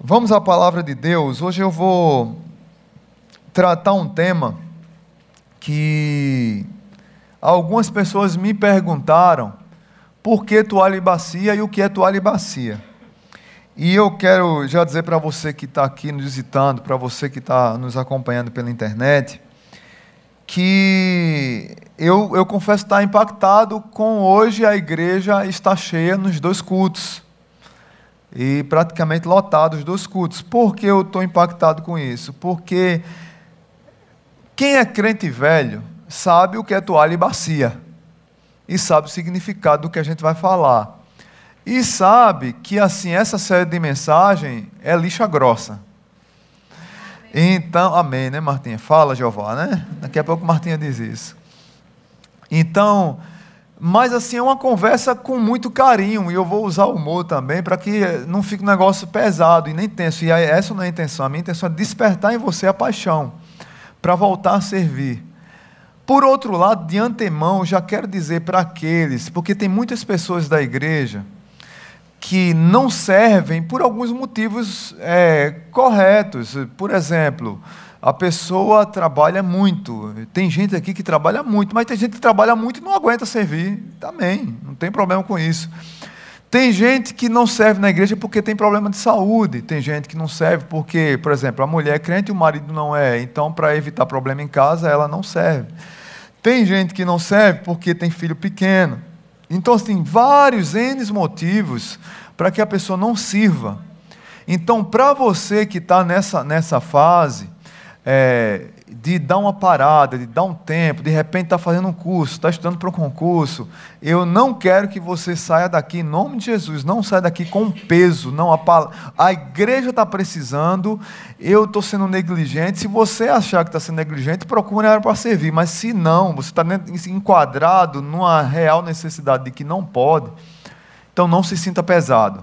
Vamos à palavra de Deus. Hoje eu vou tratar um tema que algumas pessoas me perguntaram por que toalha e bacia e o que é toalha e bacia. E eu quero já dizer para você que está aqui nos visitando, para você que está nos acompanhando pela internet, que eu, eu confesso estar impactado com hoje a igreja está cheia nos dois cultos e praticamente lotados dos cultos. Por que eu estou impactado com isso? Porque quem é crente velho sabe o que é toalha e bacia, e sabe o significado do que a gente vai falar, e sabe que assim essa série de mensagem é lixa grossa. Então, amém, né, Martinha? Fala, Jeová, né? Daqui a pouco Martinha diz isso. Então, mas assim, é uma conversa com muito carinho, e eu vou usar o humor também, para que não fique um negócio pesado e nem tenso. E essa não é a intenção. A minha intenção é despertar em você a paixão, para voltar a servir. Por outro lado, de antemão, já quero dizer para aqueles, porque tem muitas pessoas da igreja que não servem por alguns motivos é, corretos. Por exemplo, a pessoa trabalha muito. Tem gente aqui que trabalha muito, mas tem gente que trabalha muito e não aguenta servir. Também, não tem problema com isso. Tem gente que não serve na igreja porque tem problema de saúde. Tem gente que não serve porque, por exemplo, a mulher é crente e o marido não é. Então, para evitar problema em casa, ela não serve. Tem gente que não serve porque tem filho pequeno. Então, assim, vários N motivos para que a pessoa não sirva. Então, para você que está nessa, nessa fase, é, de dar uma parada, de dar um tempo, de repente está fazendo um curso, está estudando para um concurso, eu não quero que você saia daqui, em nome de Jesus, não saia daqui com peso, não, a, a igreja está precisando, eu estou sendo negligente, se você achar que está sendo negligente, procure área para servir, mas se não, você está enquadrado numa real necessidade de que não pode, então não se sinta pesado.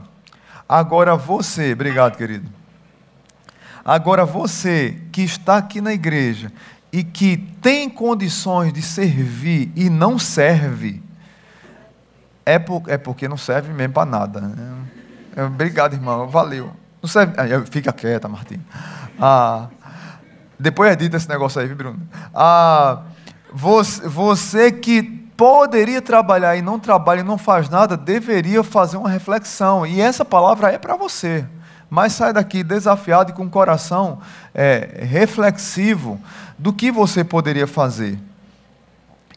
Agora você, obrigado querido, Agora, você que está aqui na igreja e que tem condições de servir e não serve, é, por, é porque não serve mesmo para nada. Né? É, obrigado, irmão, valeu. Não serve. Fica quieta, Martim. Ah, depois edita esse negócio aí, viu, Bruno? Ah, você, você que poderia trabalhar e não trabalha e não faz nada, deveria fazer uma reflexão. E essa palavra é para você mas sai daqui desafiado e com o coração é, reflexivo do que você poderia fazer.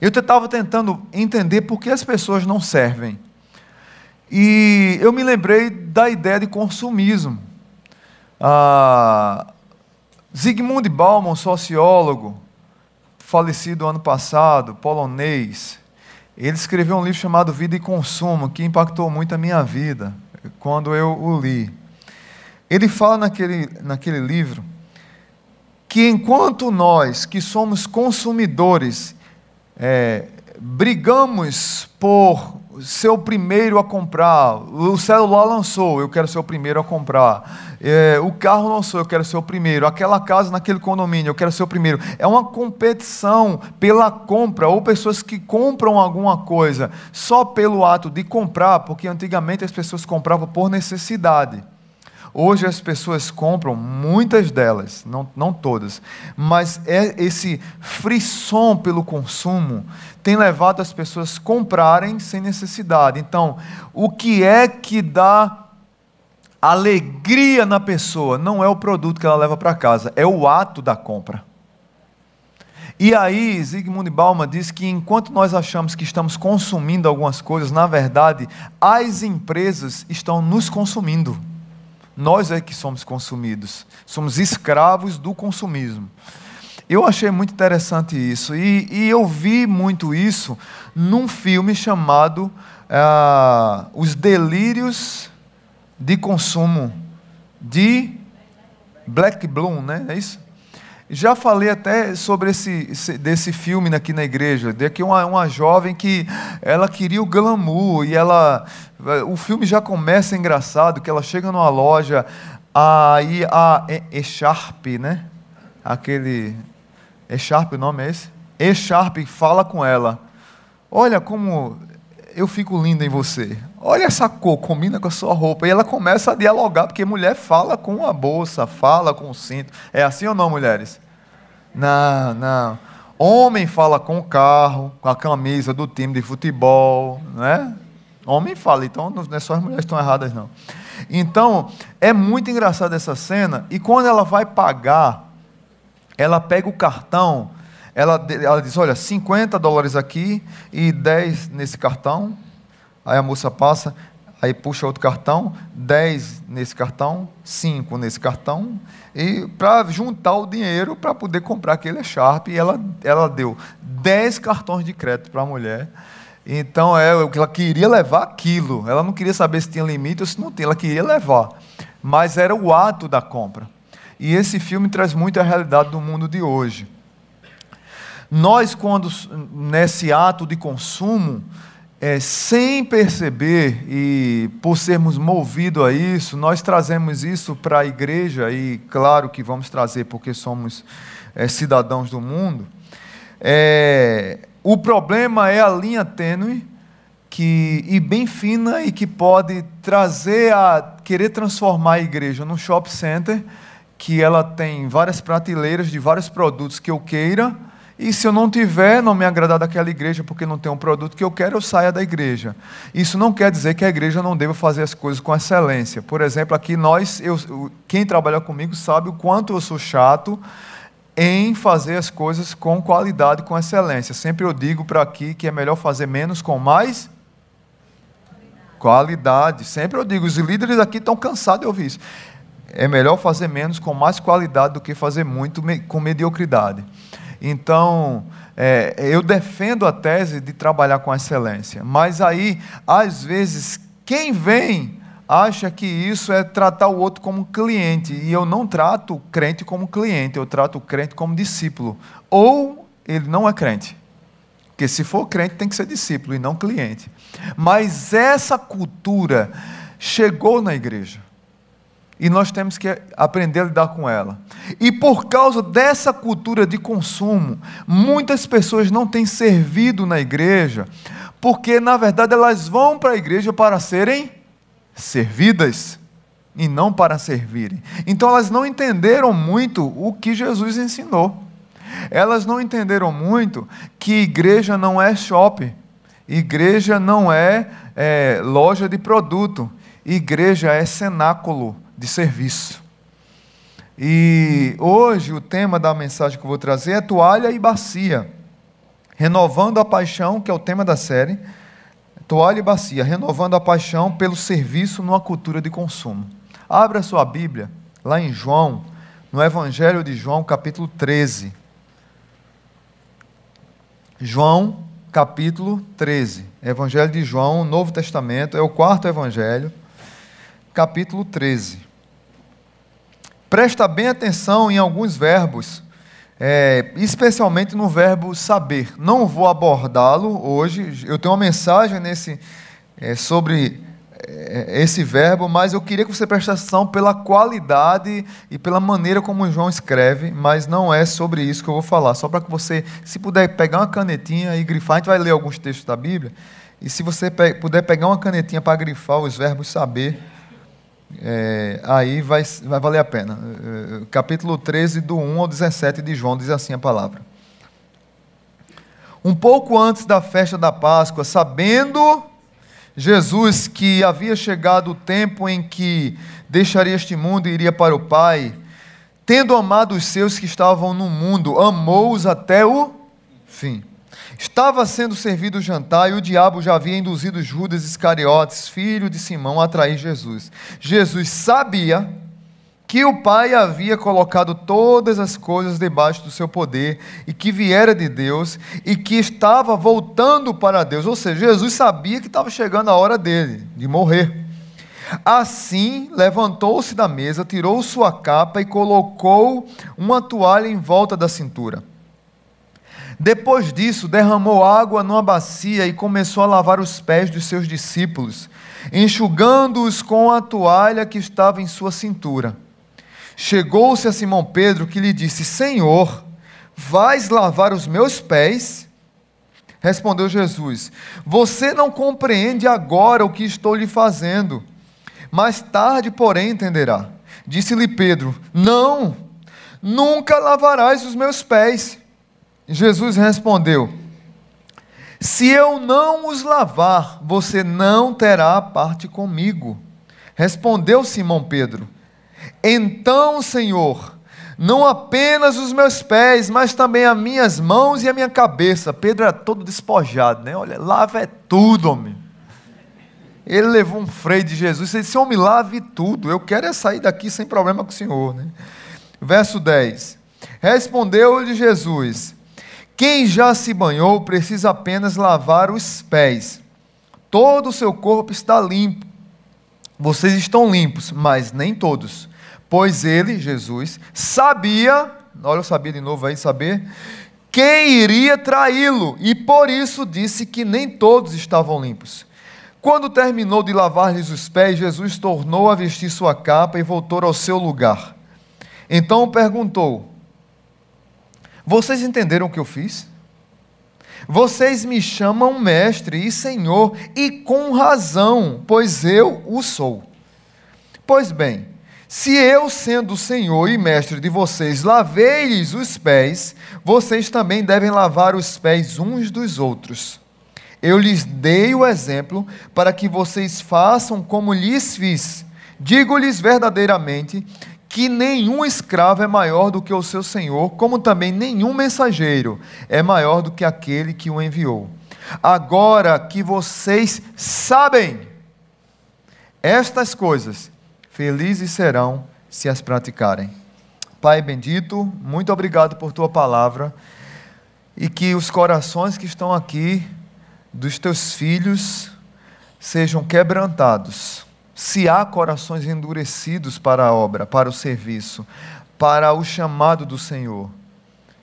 Eu estava tentando entender por que as pessoas não servem. E eu me lembrei da ideia de consumismo. Ah, Zygmunt Bauman, sociólogo, falecido ano passado, polonês, ele escreveu um livro chamado Vida e Consumo, que impactou muito a minha vida quando eu o li. Ele fala naquele, naquele livro que enquanto nós, que somos consumidores, é, brigamos por ser o primeiro a comprar, o celular lançou, eu quero ser o primeiro a comprar, é, o carro lançou, eu quero ser o primeiro, aquela casa naquele condomínio, eu quero ser o primeiro. É uma competição pela compra, ou pessoas que compram alguma coisa só pelo ato de comprar, porque antigamente as pessoas compravam por necessidade. Hoje as pessoas compram, muitas delas, não, não todas, mas é esse frisson pelo consumo tem levado as pessoas a comprarem sem necessidade. Então, o que é que dá alegria na pessoa não é o produto que ela leva para casa, é o ato da compra. E aí, Zygmunt Bauman diz que enquanto nós achamos que estamos consumindo algumas coisas, na verdade, as empresas estão nos consumindo. Nós é que somos consumidos, somos escravos do consumismo. Eu achei muito interessante isso, e, e eu vi muito isso num filme chamado ah, Os Delírios de Consumo, de Black Bloom, né? É isso? Já falei até sobre esse, desse filme aqui na igreja, de que uma, uma jovem que ela queria o glamour e ela, o filme já começa engraçado, que ela chega numa loja, aí a E-Sharp, né? Aquele E-Sharp, o nome é esse? E-Sharp fala com ela, olha como eu fico linda em você. Olha essa cor, combina com a sua roupa. E ela começa a dialogar, porque mulher fala com a bolsa, fala com o cinto. É assim ou não, mulheres? Não, não. Homem fala com o carro, com a camisa do time de futebol, não é? Homem fala, então não é só as mulheres estão erradas, não. Então, é muito engraçada essa cena, e quando ela vai pagar, ela pega o cartão, ela, ela diz: Olha, 50 dólares aqui e 10 nesse cartão. Aí a moça passa, aí puxa outro cartão, 10 nesse cartão, 5 nesse cartão, e para juntar o dinheiro para poder comprar aquele Sharp, e ela, ela deu 10 cartões de crédito para a mulher. Então, é, ela queria levar aquilo. Ela não queria saber se tinha limite ou se não tinha, ela queria levar. Mas era o ato da compra. E esse filme traz muito a realidade do mundo de hoje. Nós, quando nesse ato de consumo, é, sem perceber e por sermos movidos a isso, nós trazemos isso para a igreja, e claro que vamos trazer porque somos é, cidadãos do mundo. É, o problema é a linha tênue que, e bem fina e que pode trazer a querer transformar a igreja num shopping center que ela tem várias prateleiras de vários produtos que eu queira e se eu não tiver, não me agradar daquela igreja porque não tem um produto que eu quero, eu saia da igreja. Isso não quer dizer que a igreja não deva fazer as coisas com excelência. Por exemplo, aqui nós, eu, quem trabalha comigo sabe o quanto eu sou chato em fazer as coisas com qualidade, com excelência. Sempre eu digo para aqui que é melhor fazer menos com mais qualidade. Sempre eu digo, os líderes aqui estão cansados de ouvir isso. É melhor fazer menos com mais qualidade do que fazer muito com mediocridade. Então, é, eu defendo a tese de trabalhar com excelência. Mas aí, às vezes, quem vem acha que isso é tratar o outro como cliente. E eu não trato o crente como cliente, eu trato o crente como discípulo. Ou ele não é crente. Porque se for crente, tem que ser discípulo e não cliente. Mas essa cultura chegou na igreja. E nós temos que aprender a lidar com ela. E por causa dessa cultura de consumo, muitas pessoas não têm servido na igreja, porque na verdade elas vão para a igreja para serem servidas e não para servirem. Então elas não entenderam muito o que Jesus ensinou. Elas não entenderam muito que igreja não é shopping, igreja não é, é loja de produto, igreja é cenáculo de serviço. E hoje o tema da mensagem que eu vou trazer é toalha e bacia. Renovando a paixão, que é o tema da série Toalha e bacia, renovando a paixão pelo serviço numa cultura de consumo. Abra sua Bíblia, lá em João, no Evangelho de João, capítulo 13. João, capítulo 13. Evangelho de João, Novo Testamento, é o quarto evangelho, capítulo 13. Presta bem atenção em alguns verbos é, especialmente no verbo saber. Não vou abordá-lo hoje, eu tenho uma mensagem nesse, é, sobre é, esse verbo, mas eu queria que você prestasse atenção pela qualidade e pela maneira como João escreve, mas não é sobre isso que eu vou falar, só para que você, se puder pegar uma canetinha e grifar, a gente vai ler alguns textos da Bíblia, e se você puder pegar uma canetinha para grifar os verbos saber é, aí vai, vai valer a pena. É, capítulo 13, do 1 ao 17 de João, diz assim a palavra. Um pouco antes da festa da Páscoa, sabendo Jesus que havia chegado o tempo em que deixaria este mundo e iria para o Pai, tendo amado os seus que estavam no mundo, amou-os até o fim. Estava sendo servido o jantar e o diabo já havia induzido Judas Iscariotes, filho de Simão, a trair Jesus. Jesus sabia que o Pai havia colocado todas as coisas debaixo do seu poder e que viera de Deus e que estava voltando para Deus. Ou seja, Jesus sabia que estava chegando a hora dele, de morrer. Assim, levantou-se da mesa, tirou sua capa e colocou uma toalha em volta da cintura. Depois disso, derramou água numa bacia e começou a lavar os pés dos seus discípulos, enxugando-os com a toalha que estava em sua cintura. Chegou-se a Simão Pedro que lhe disse: Senhor, vais lavar os meus pés? Respondeu Jesus: Você não compreende agora o que estou lhe fazendo. Mais tarde, porém, entenderá. Disse-lhe Pedro: Não, nunca lavarás os meus pés. Jesus respondeu: Se eu não os lavar, você não terá parte comigo. Respondeu Simão Pedro: Então, Senhor, não apenas os meus pés, mas também as minhas mãos e a minha cabeça. Pedro era todo despojado, né? Olha, lava é tudo, homem. Ele levou um freio de Jesus e disse: Homem, lave tudo. Eu quero é sair daqui sem problema com o Senhor. Né? Verso 10: Respondeu-lhe Jesus: Quem já se banhou precisa apenas lavar os pés. Todo o seu corpo está limpo. Vocês estão limpos, mas nem todos. Pois ele, Jesus, sabia, olha, eu sabia de novo aí, saber, quem iria traí-lo, e por isso disse que nem todos estavam limpos. Quando terminou de lavar-lhes os pés, Jesus tornou a vestir sua capa e voltou ao seu lugar. Então perguntou: Vocês entenderam o que eu fiz? Vocês me chamam mestre e senhor, e com razão, pois eu o sou. Pois bem, se eu, sendo senhor e mestre de vocês, lavei-lhes os pés, vocês também devem lavar os pés uns dos outros. Eu lhes dei o exemplo para que vocês façam como lhes fiz. Digo-lhes verdadeiramente que nenhum escravo é maior do que o seu senhor, como também nenhum mensageiro é maior do que aquele que o enviou. Agora que vocês sabem estas coisas, felizes serão se as praticarem. Pai bendito, muito obrigado por tua palavra e que os corações que estão aqui dos teus filhos sejam quebrantados se há corações endurecidos para a obra, para o serviço, para o chamado do Senhor,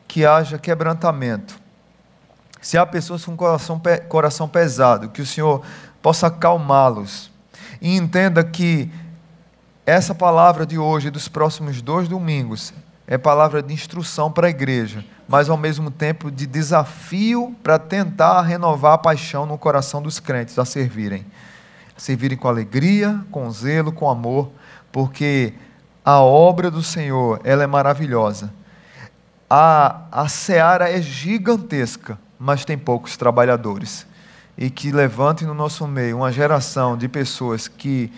que haja quebrantamento. Se há pessoas com coração, coração pesado, que o Senhor possa acalmá-los e entenda que essa palavra de hoje, dos próximos dois domingos, é palavra de instrução para a igreja, mas ao mesmo tempo de desafio para tentar renovar a paixão no coração dos crentes a servirem servirem com alegria, com zelo, com amor, porque a obra do Senhor, ela é maravilhosa. A, a seara é gigantesca, mas tem poucos trabalhadores. E que levante no nosso meio uma geração de pessoas que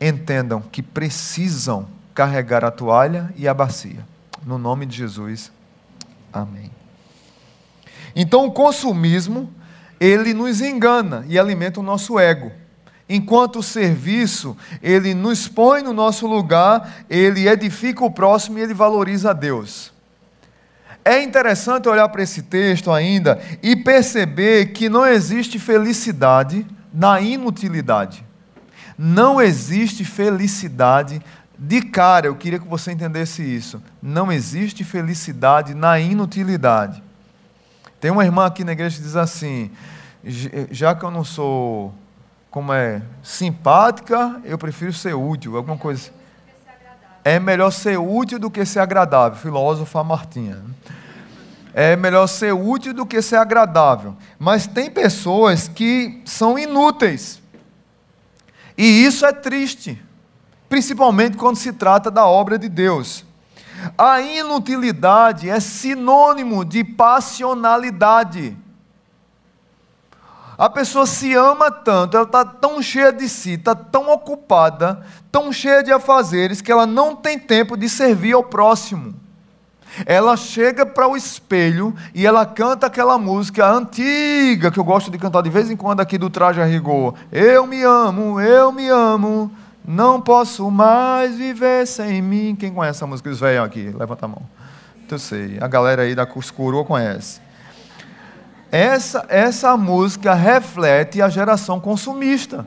entendam que precisam carregar a toalha e a bacia. No nome de Jesus. Amém. Então o consumismo, ele nos engana e alimenta o nosso ego. Enquanto o serviço, ele nos põe no nosso lugar, ele edifica o próximo e ele valoriza a Deus. É interessante olhar para esse texto ainda e perceber que não existe felicidade na inutilidade. Não existe felicidade de cara, eu queria que você entendesse isso. Não existe felicidade na inutilidade. Tem uma irmã aqui na igreja que diz assim: já que eu não sou como é simpática, eu prefiro ser útil, alguma coisa. É melhor ser útil do que ser agradável, filósofa Martinha. É melhor ser útil do que ser agradável. Mas tem pessoas que são inúteis. E isso é triste, principalmente quando se trata da obra de Deus. A inutilidade é sinônimo de passionalidade. A pessoa se ama tanto, ela está tão cheia de si, está tão ocupada, tão cheia de afazeres, que ela não tem tempo de servir ao próximo. Ela chega para o espelho e ela canta aquela música antiga, que eu gosto de cantar de vez em quando aqui do Traje a Rigor. Eu me amo, eu me amo, não posso mais viver sem mim. Quem conhece essa música? Os velhos aqui, levanta a mão. Eu sei, a galera aí da Cuscuru conhece. Essa, essa música reflete a geração consumista,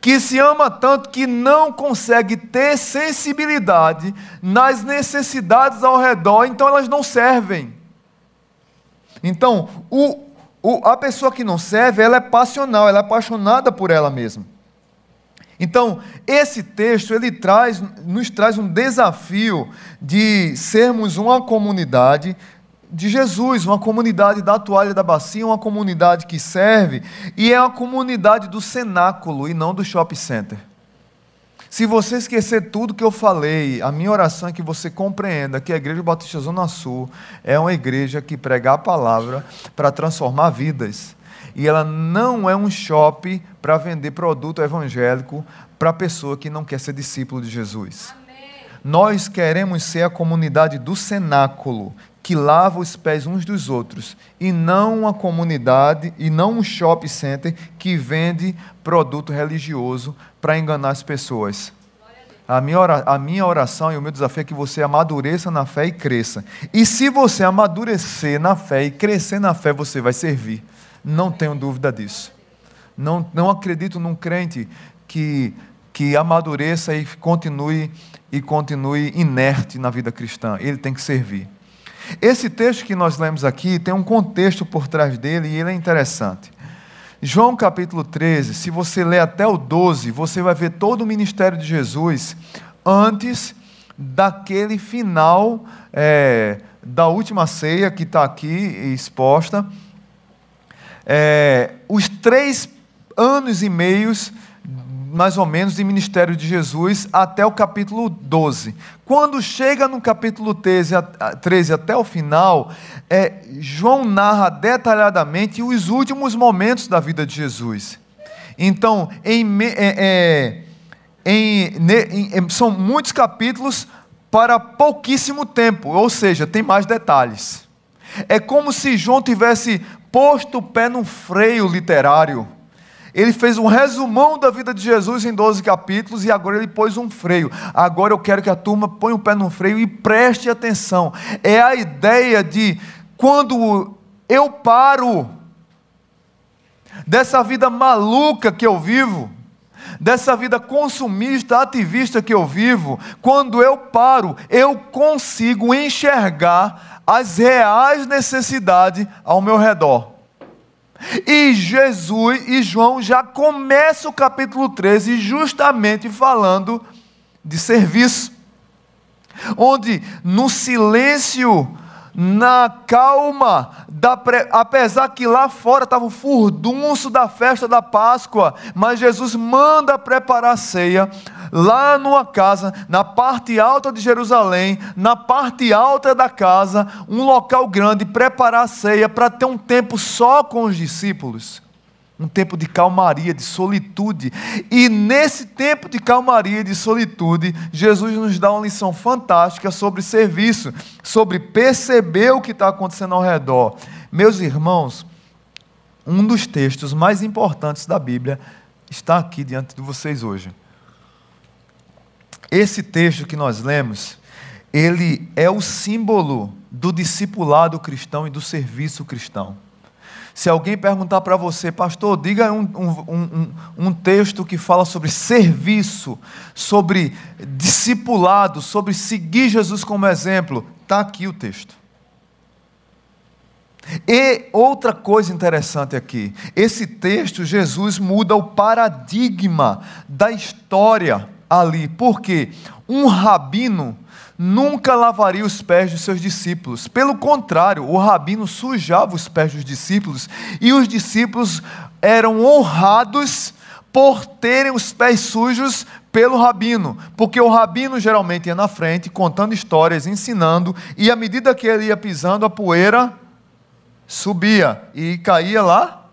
que se ama tanto que não consegue ter sensibilidade nas necessidades ao redor, então elas não servem. Então, o, o, a pessoa que não serve, ela é passional, ela é apaixonada por ela mesma. Então, esse texto ele traz, nos traz um desafio de sermos uma comunidade de Jesus, uma comunidade da toalha da bacia, uma comunidade que serve, e é uma comunidade do cenáculo e não do shopping center. Se você esquecer tudo que eu falei, a minha oração é que você compreenda que a Igreja Batista Zona Sul é uma igreja que prega a palavra para transformar vidas. E ela não é um shopping para vender produto evangélico para a pessoa que não quer ser discípulo de Jesus. Amém. Nós queremos ser a comunidade do cenáculo, que lava os pés uns dos outros, e não uma comunidade, e não um shopping center que vende produto religioso para enganar as pessoas. A minha, a minha oração e o meu desafio é que você amadureça na fé e cresça. E se você amadurecer na fé e crescer na fé, você vai servir. Não tenho dúvida disso. Não, não acredito num crente que, que amadureça e continue e continue inerte na vida cristã. Ele tem que servir. Esse texto que nós lemos aqui tem um contexto por trás dele e ele é interessante. João capítulo 13, se você ler até o 12, você vai ver todo o ministério de Jesus antes daquele final é, da última ceia que está aqui exposta. É, os três anos e meios mais ou menos, de ministério de Jesus até o capítulo 12. Quando chega no capítulo 13, 13 até o final, é, João narra detalhadamente os últimos momentos da vida de Jesus. Então, em, é, é, em, são muitos capítulos para pouquíssimo tempo, ou seja, tem mais detalhes. É como se João tivesse posto o pé no freio literário ele fez um resumão da vida de Jesus em 12 capítulos e agora ele pôs um freio. Agora eu quero que a turma ponha o pé no freio e preste atenção. É a ideia de quando eu paro dessa vida maluca que eu vivo, dessa vida consumista, ativista que eu vivo, quando eu paro, eu consigo enxergar as reais necessidades ao meu redor. E Jesus e João já começa o capítulo 13 justamente falando de serviço. Onde no silêncio, na calma, da, apesar que lá fora estava o furdunço da festa da Páscoa, mas Jesus manda preparar a ceia lá numa casa, na parte alta de Jerusalém, na parte alta da casa, um local grande, preparar a ceia para ter um tempo só com os discípulos. Um tempo de calmaria, de solitude. E nesse tempo de calmaria de solitude, Jesus nos dá uma lição fantástica sobre serviço, sobre perceber o que está acontecendo ao redor. Meus irmãos, um dos textos mais importantes da Bíblia está aqui diante de vocês hoje. Esse texto que nós lemos, ele é o símbolo do discipulado cristão e do serviço cristão. Se alguém perguntar para você, pastor, diga um, um, um, um, texto que fala sobre serviço, sobre discipulado, sobre seguir Jesus como exemplo, está aqui o texto. E outra coisa interessante aqui, esse texto, Jesus muda o paradigma da história ali, porque um rabino nunca lavaria os pés dos seus discípulos. Pelo contrário, o rabino sujava os pés dos discípulos e os discípulos eram honrados por terem os pés sujos pelo rabino, porque o rabino geralmente ia na frente contando histórias, ensinando, e à medida que ele ia pisando, a poeira subia e caía lá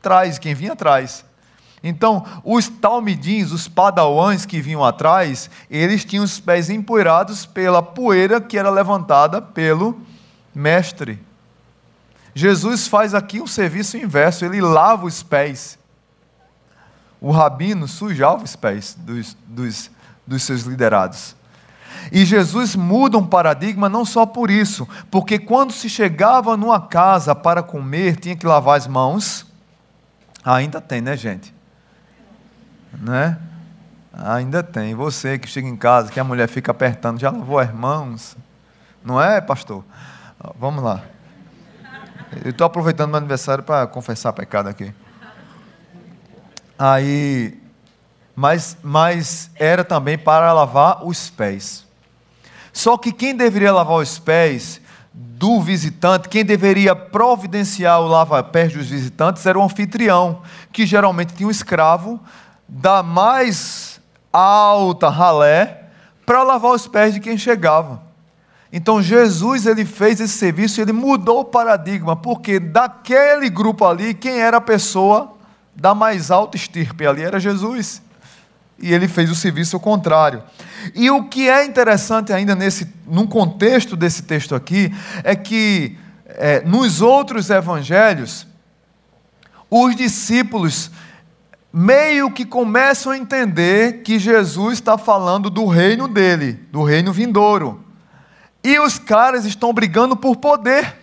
atrás, quem vinha atrás. Então, os talmidins, os padawãs que vinham atrás, eles tinham os pés empoeirados pela poeira que era levantada pelo mestre. Jesus faz aqui um serviço inverso, ele lava os pés. O rabino sujava os pés dos, dos, dos seus liderados. E Jesus muda um paradigma não só por isso, porque quando se chegava numa casa para comer, tinha que lavar as mãos. Ainda tem, né, gente? Né? Ainda tem. Você que chega em casa, que a mulher fica apertando, já lavou as mãos? Não é, pastor? Vamos lá. Eu estou aproveitando meu aniversário para confessar pecado aqui. Aí, mas, mas era também para lavar os pés. Só que quem deveria lavar os pés do visitante, quem deveria providenciar o lava-pés dos visitantes era o anfitrião, que geralmente tinha um escravo da mais alta ralé para lavar os pés de quem chegava. Então Jesus ele fez esse serviço, ele mudou o paradigma, porque daquele grupo ali, quem era a pessoa da mais alta estirpe ali era Jesus. E ele fez o serviço contrário. E o que é interessante ainda nesse, num contexto desse texto aqui, é que é, nos outros evangelhos, os discípulos meio que começam a entender que Jesus está falando do reino dele, do reino vindouro. E os caras estão brigando por poder.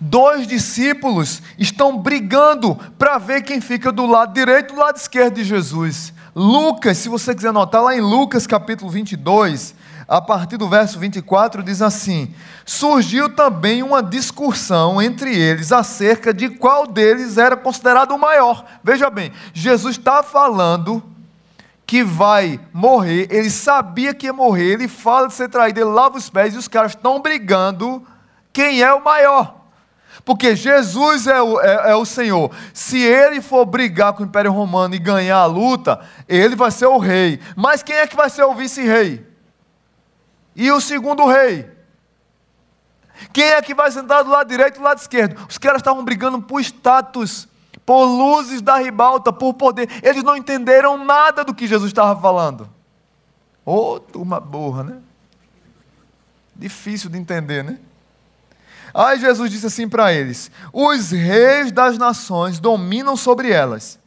Dois discípulos estão brigando para ver quem fica do lado direito e do lado esquerdo de Jesus. Lucas, se você quiser anotar, lá em Lucas capítulo 22, a partir do verso 24, diz assim: Surgiu também uma discussão entre eles acerca de qual deles era considerado o maior. Veja bem, Jesus está falando que vai morrer, ele sabia que ia morrer, ele fala de ser traído, ele lava os pés e os caras estão brigando quem é o maior. Porque Jesus é o, é, é o Senhor. Se ele for brigar com o Império Romano e ganhar a luta, ele vai ser o rei. Mas quem é que vai ser o vice-rei? E o segundo rei? Quem é que vai sentar do lado direito e do lado esquerdo? Os caras estavam brigando por status, por luzes da ribalta, por poder. Eles não entenderam nada do que Jesus estava falando. Ô, oh, turma burra, né? Difícil de entender, né? Aí Jesus disse assim para eles: Os reis das nações dominam sobre elas,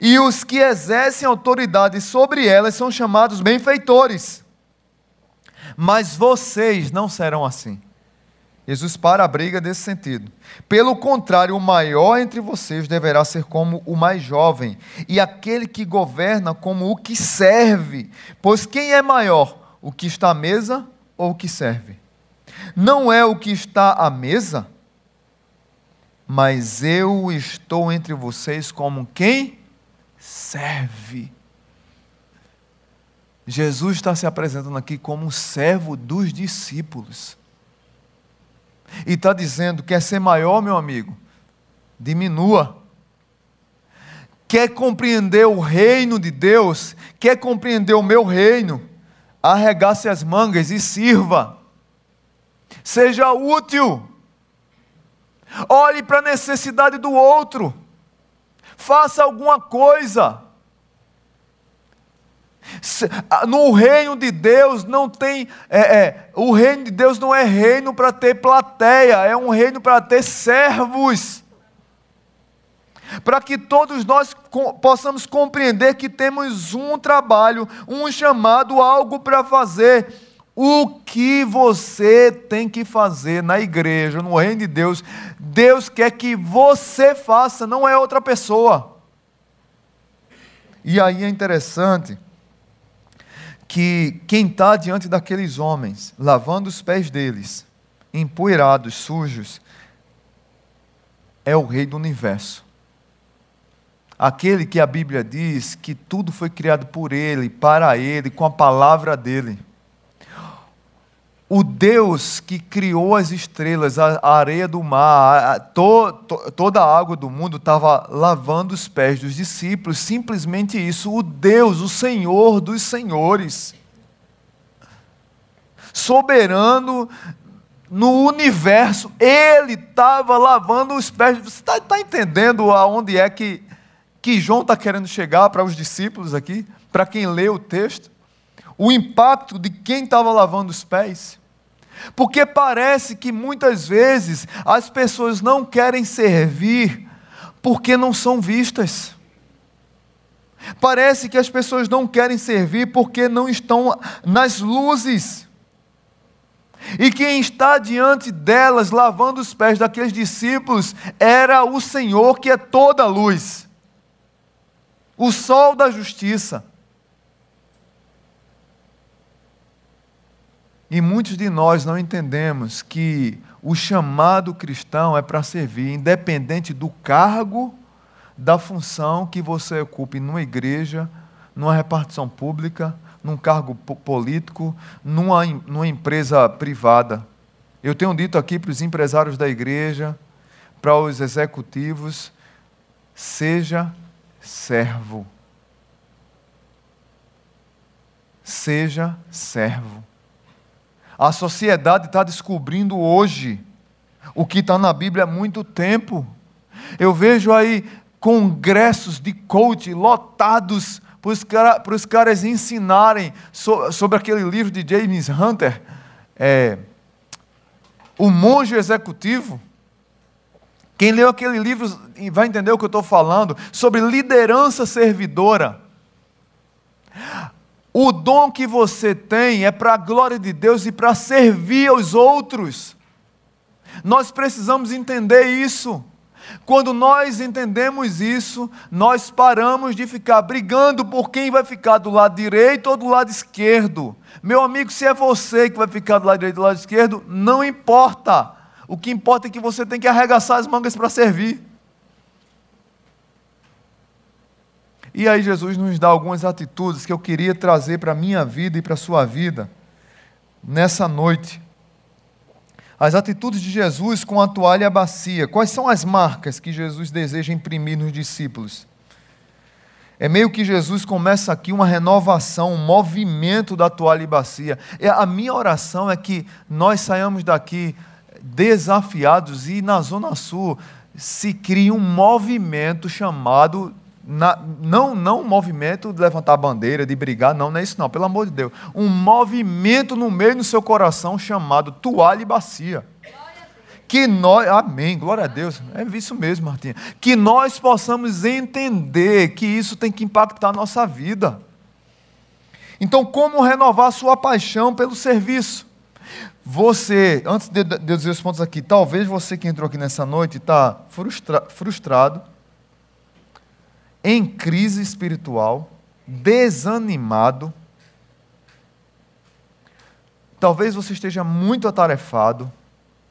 e os que exercem autoridade sobre elas são chamados benfeitores. Mas vocês não serão assim. Jesus para a briga nesse sentido. Pelo contrário, o maior entre vocês deverá ser como o mais jovem, e aquele que governa como o que serve. Pois quem é maior, o que está à mesa ou o que serve? Não é o que está à mesa, mas eu estou entre vocês como quem serve. Jesus está se apresentando aqui como um servo dos discípulos. E está dizendo: quer ser maior, meu amigo? Diminua. Quer compreender o reino de Deus? Quer compreender o meu reino? Arregace as mangas e sirva. Seja útil. Olhe para a necessidade do outro. Faça alguma coisa. No reino de Deus não tem. É, é, o reino de Deus não é reino para ter plateia, é um reino para ter servos. Para que todos nós possamos compreender que temos um trabalho, um chamado, algo para fazer o que você tem que fazer na igreja, no reino de Deus, Deus quer que você faça, não é outra pessoa. E aí é interessante que quem está diante daqueles homens, lavando os pés deles, empoeirados, sujos, é o Rei do universo. Aquele que a Bíblia diz que tudo foi criado por Ele, para Ele, com a palavra dele o Deus que criou as estrelas, a, areia do mar, a, to, to, toda a água do mundo estava lavando os pés dos discípulos, simplesmente isso. O Deus, o Senhor dos senhores, soberano no universo, Ele estava lavando os pés. Você está tá entendendo aonde é que, que João está querendo chegar para os discípulos aqui, para quem lê o texto? O impacto de quem estava lavando os pés. Porque parece que muitas vezes as pessoas não querem servir porque não são vistas. Parece que as pessoas não querem servir porque não estão nas luzes. E quem está diante delas, lavando os pés daqueles discípulos, era o Senhor que é toda luz, o sol da justiça. E muitos de nós não entendemos que o chamado cristão é para servir, independente do cargo, da função que você ocupe numa igreja, numa repartição pública, num cargo político, numa, numa empresa privada. Eu tenho dito aqui para os empresários da igreja, para os executivos, seja servo. Seja servo. A sociedade está descobrindo hoje o que está na Bíblia há muito tempo. Eu vejo aí congressos de coach lotados para os caras ensinarem sobre aquele livro de James Hunter, é, O Monge Executivo. Quem leu aquele livro vai entender o que eu estou falando, sobre liderança servidora. O dom que você tem é para a glória de Deus e para servir aos outros. Nós precisamos entender isso. Quando nós entendemos isso, nós paramos de ficar brigando por quem vai ficar do lado direito ou do lado esquerdo. Meu amigo, se é você que vai ficar do lado direito ou do lado esquerdo, não importa. O que importa é que você tem que arregaçar as mangas para servir. E aí Jesus nos dá algumas atitudes que eu queria trazer para a minha vida e para a sua vida nessa noite as atitudes de Jesus com a toalha e a bacia. Quais são as marcas que Jesus deseja imprimir nos discípulos? É meio que Jesus começa aqui uma renovação, um movimento da toalha e bacia. A minha oração é que nós saiamos daqui desafiados e na Zona Sul se crie um movimento chamado na, não, não um movimento de levantar a bandeira, de brigar, não, não é isso não, pelo amor de Deus. Um movimento no meio do seu coração chamado toalha e bacia. Que nós, amém, glória a Deus, é isso mesmo, Martinha. Que nós possamos entender que isso tem que impactar a nossa vida. Então, como renovar a sua paixão pelo serviço? Você, antes de, de dizer os pontos aqui, talvez você que entrou aqui nessa noite está frustra, frustrado em crise espiritual, desanimado. Talvez você esteja muito atarefado,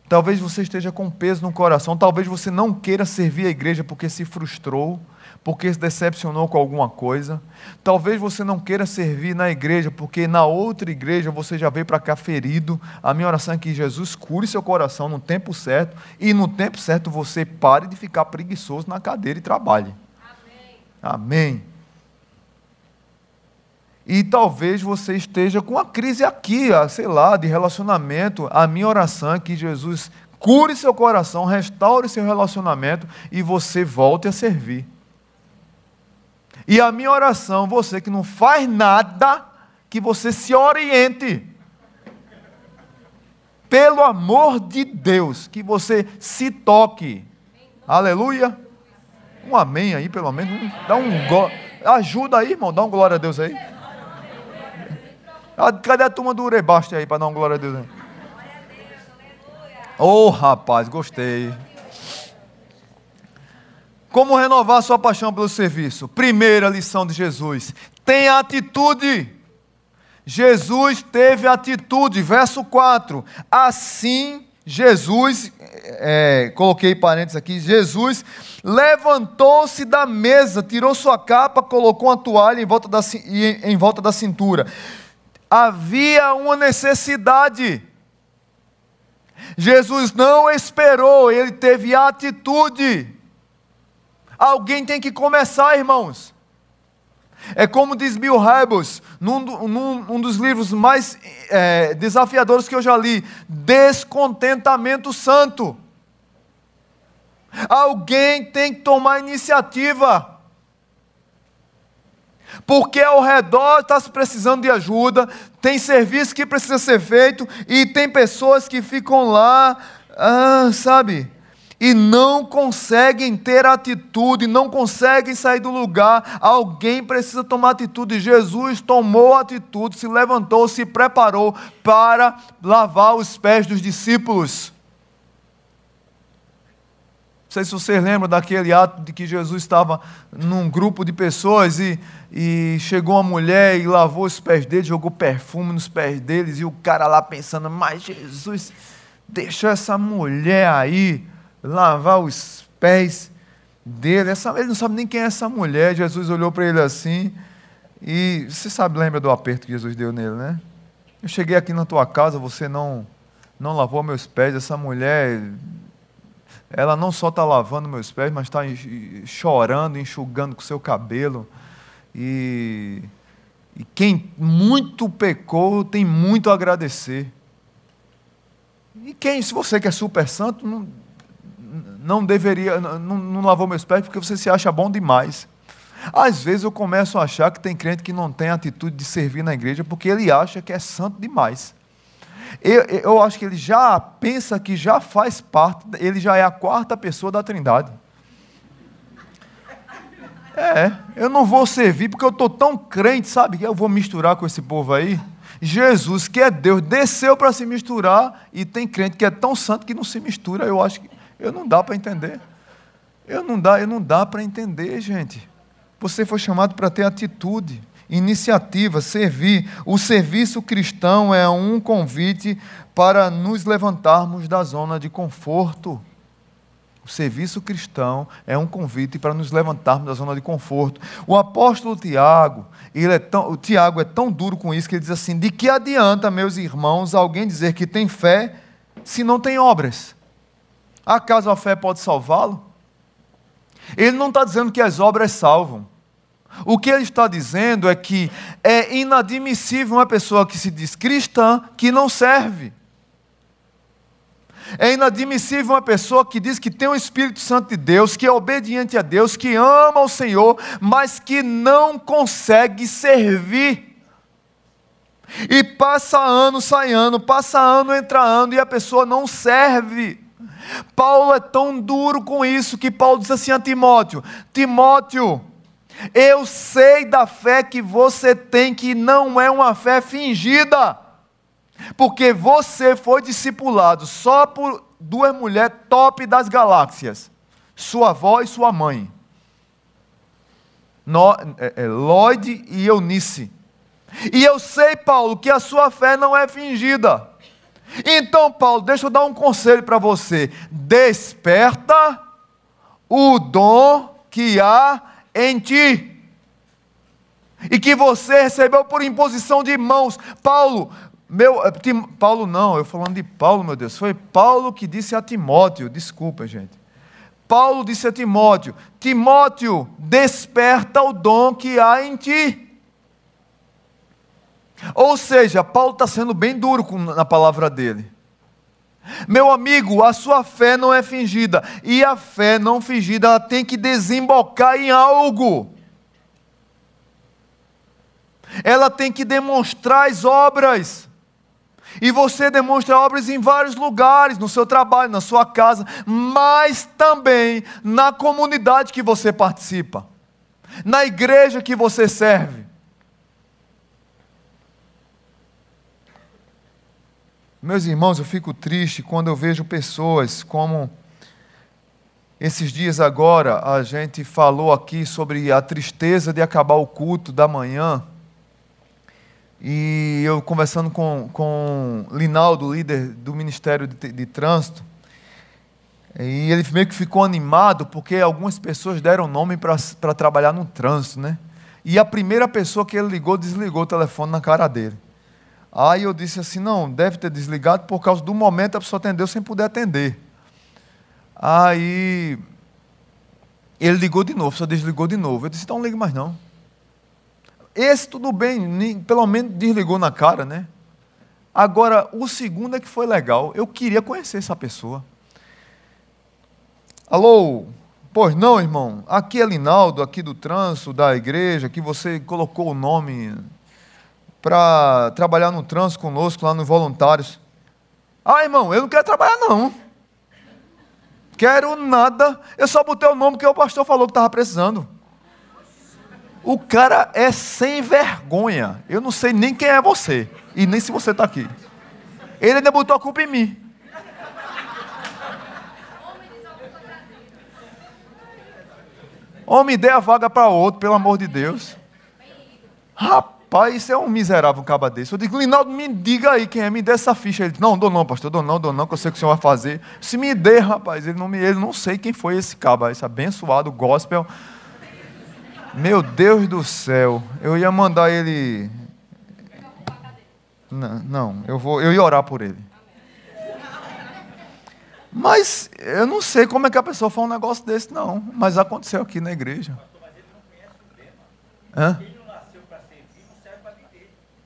talvez você esteja com peso no coração, talvez você não queira servir a igreja porque se frustrou, porque se decepcionou com alguma coisa. Talvez você não queira servir na igreja porque na outra igreja você já veio para cá ferido. A minha oração é que Jesus cure seu coração no tempo certo e no tempo certo você pare de ficar preguiçoso na cadeira e trabalhe. Amém. E talvez você esteja com uma crise aqui, sei lá, de relacionamento. A minha oração é que Jesus cure seu coração, restaure seu relacionamento e você volte a servir. E a minha oração, você que não faz nada, que você se oriente. Pelo amor de Deus, que você se toque. Aleluia. Um amém aí, pelo menos. Dá um Ajuda aí, irmão. Dá um glória a Deus aí. Ah, cadê a turma do Urebaste aí para dar um glória a Deus aí? Ô oh, rapaz, gostei. Como renovar sua paixão pelo serviço? Primeira lição de Jesus: tenha atitude. Jesus teve atitude. Verso 4: Assim Jesus, é, coloquei parênteses aqui, Jesus levantou-se da mesa, tirou sua capa, colocou uma toalha em volta da, em volta da cintura. Havia uma necessidade. Jesus não esperou, ele teve atitude. Alguém tem que começar, irmãos. É como diz Bill Hybels, num, num um dos livros mais é, desafiadores que eu já li: Descontentamento Santo. Alguém tem que tomar iniciativa. Porque ao redor está se precisando de ajuda, tem serviço que precisa ser feito, e tem pessoas que ficam lá, ah, sabe, e não conseguem ter atitude, não conseguem sair do lugar. Alguém precisa tomar atitude. Jesus tomou atitude, se levantou, se preparou para lavar os pés dos discípulos. Não sei se vocês lembram daquele ato de que Jesus estava num grupo de pessoas e, e chegou uma mulher e lavou os pés deles, jogou perfume nos pés deles, e o cara lá pensando, mas Jesus deixou essa mulher aí lavar os pés dele. Essa, ele não sabe nem quem é essa mulher. Jesus olhou para ele assim. E você sabe, lembra do aperto que Jesus deu nele, né? Eu cheguei aqui na tua casa, você não não lavou meus pés. Essa mulher, ela não só está lavando meus pés, mas está chorando, enxugando com seu cabelo. E, e quem muito pecou tem muito a agradecer. E quem, se você que é super santo, não, não deveria, não, não lavou meus pés porque você se acha bom demais. Às vezes eu começo a achar que tem crente que não tem atitude de servir na igreja porque ele acha que é santo demais. Eu, eu acho que ele já pensa que já faz parte, ele já é a quarta pessoa da Trindade. É, eu não vou servir porque eu estou tão crente, sabe? Que eu vou misturar com esse povo aí. Jesus, que é Deus, desceu para se misturar e tem crente que é tão santo que não se mistura. Eu acho que eu não dá para entender. Eu não dá, eu não dá para entender, gente. Você foi chamado para ter atitude, iniciativa, servir. O serviço cristão é um convite para nos levantarmos da zona de conforto. O serviço cristão é um convite para nos levantarmos da zona de conforto. O apóstolo Tiago, ele é tão, o Tiago é tão duro com isso que ele diz assim: de que adianta, meus irmãos, alguém dizer que tem fé se não tem obras? Acaso a fé pode salvá-lo? Ele não está dizendo que as obras salvam. O que ele está dizendo é que é inadmissível uma pessoa que se diz cristã que não serve. É inadmissível uma pessoa que diz que tem o Espírito Santo de Deus, que é obediente a Deus, que ama o Senhor, mas que não consegue servir. E passa ano, sai ano, passa ano, entra ano, e a pessoa não serve. Paulo é tão duro com isso que Paulo diz assim a Timóteo: Timóteo, eu sei da fé que você tem, que não é uma fé fingida. Porque você foi discipulado só por duas mulheres top das galáxias: sua avó e sua mãe. No, é, é, Lloyd e Eunice. E eu sei, Paulo, que a sua fé não é fingida. Então, Paulo, deixa eu dar um conselho para você: desperta o dom que há em ti. E que você recebeu por imposição de mãos. Paulo, meu, eh, Tim, Paulo não, eu falando de Paulo, meu Deus, foi Paulo que disse a Timóteo, desculpa, gente. Paulo disse a Timóteo: Timóteo, desperta o dom que há em ti. Ou seja, Paulo está sendo bem duro com, na palavra dele. Meu amigo, a sua fé não é fingida, e a fé não fingida ela tem que desembocar em algo. Ela tem que demonstrar as obras. E você demonstra obras em vários lugares, no seu trabalho, na sua casa, mas também na comunidade que você participa, na igreja que você serve. Meus irmãos, eu fico triste quando eu vejo pessoas como esses dias agora a gente falou aqui sobre a tristeza de acabar o culto da manhã. E eu conversando com, com Linaldo, líder do Ministério de, de Trânsito, e ele meio que ficou animado porque algumas pessoas deram nome para trabalhar no trânsito, né? E a primeira pessoa que ele ligou, desligou o telefone na cara dele. Aí eu disse assim: não, deve ter desligado por causa do momento a pessoa atendeu sem poder atender. Aí ele ligou de novo, só desligou de novo. Eu disse: então não ligue mais não. Esse tudo bem, pelo menos desligou na cara, né? Agora, o segundo é que foi legal. Eu queria conhecer essa pessoa. Alô? Pois não, irmão. Aqui é Linaldo, aqui do trânsito da igreja, que você colocou o nome para trabalhar no trânsito conosco lá nos voluntários. Ah, irmão, eu não quero trabalhar não. Quero nada. Eu só botei o nome que o pastor falou que estava precisando. O cara é sem vergonha. Eu não sei nem quem é você. E nem se você está aqui. Ele ainda botou a culpa em mim. Homem, dê a vaga para outro, pelo amor de Deus. Rapaz, isso é um miserável caba desse. Eu digo, Linaldo, me diga aí quem é, me dê essa ficha. Ele disse, não, dou não, pastor, dou não, dou não, que eu sei o que o senhor vai fazer. Se me dê, rapaz, ele não, me, ele não sei quem foi esse caba, esse abençoado gospel. Meu Deus do céu, eu ia mandar ele. Não, não, eu vou, eu ia orar por ele. Mas eu não sei como é que a pessoa faz um negócio desse, não. Mas aconteceu aqui na igreja. Hã?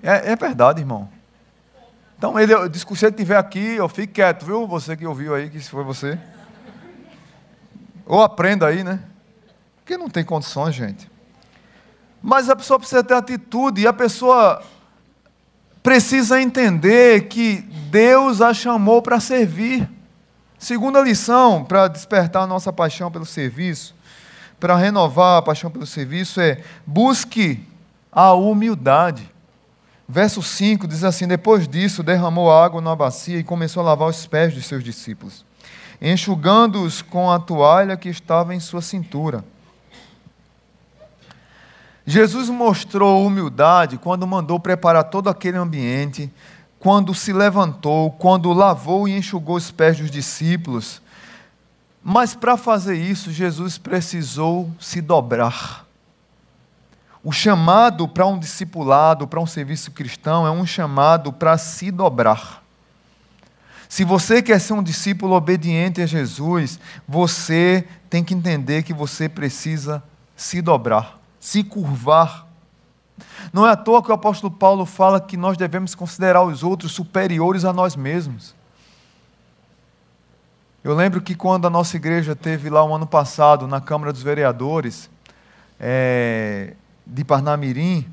É, é verdade, irmão. Então, ele, se ele estiver aqui, eu fique quieto, viu? Você que ouviu aí, que se foi você. Ou aprenda aí, né? Porque não tem condições, gente. Mas a pessoa precisa ter atitude e a pessoa precisa entender que Deus a chamou para servir. Segunda lição para despertar a nossa paixão pelo serviço, para renovar a paixão pelo serviço é busque a humildade. Verso 5 diz assim: Depois disso, derramou água na bacia e começou a lavar os pés dos seus discípulos, enxugando-os com a toalha que estava em sua cintura. Jesus mostrou humildade quando mandou preparar todo aquele ambiente, quando se levantou, quando lavou e enxugou os pés dos discípulos. Mas para fazer isso, Jesus precisou se dobrar. O chamado para um discipulado, para um serviço cristão, é um chamado para se dobrar. Se você quer ser um discípulo obediente a Jesus, você tem que entender que você precisa se dobrar se curvar. Não é à toa que o apóstolo Paulo fala que nós devemos considerar os outros superiores a nós mesmos. Eu lembro que quando a nossa igreja teve lá um ano passado na Câmara dos Vereadores é, de Parnamirim,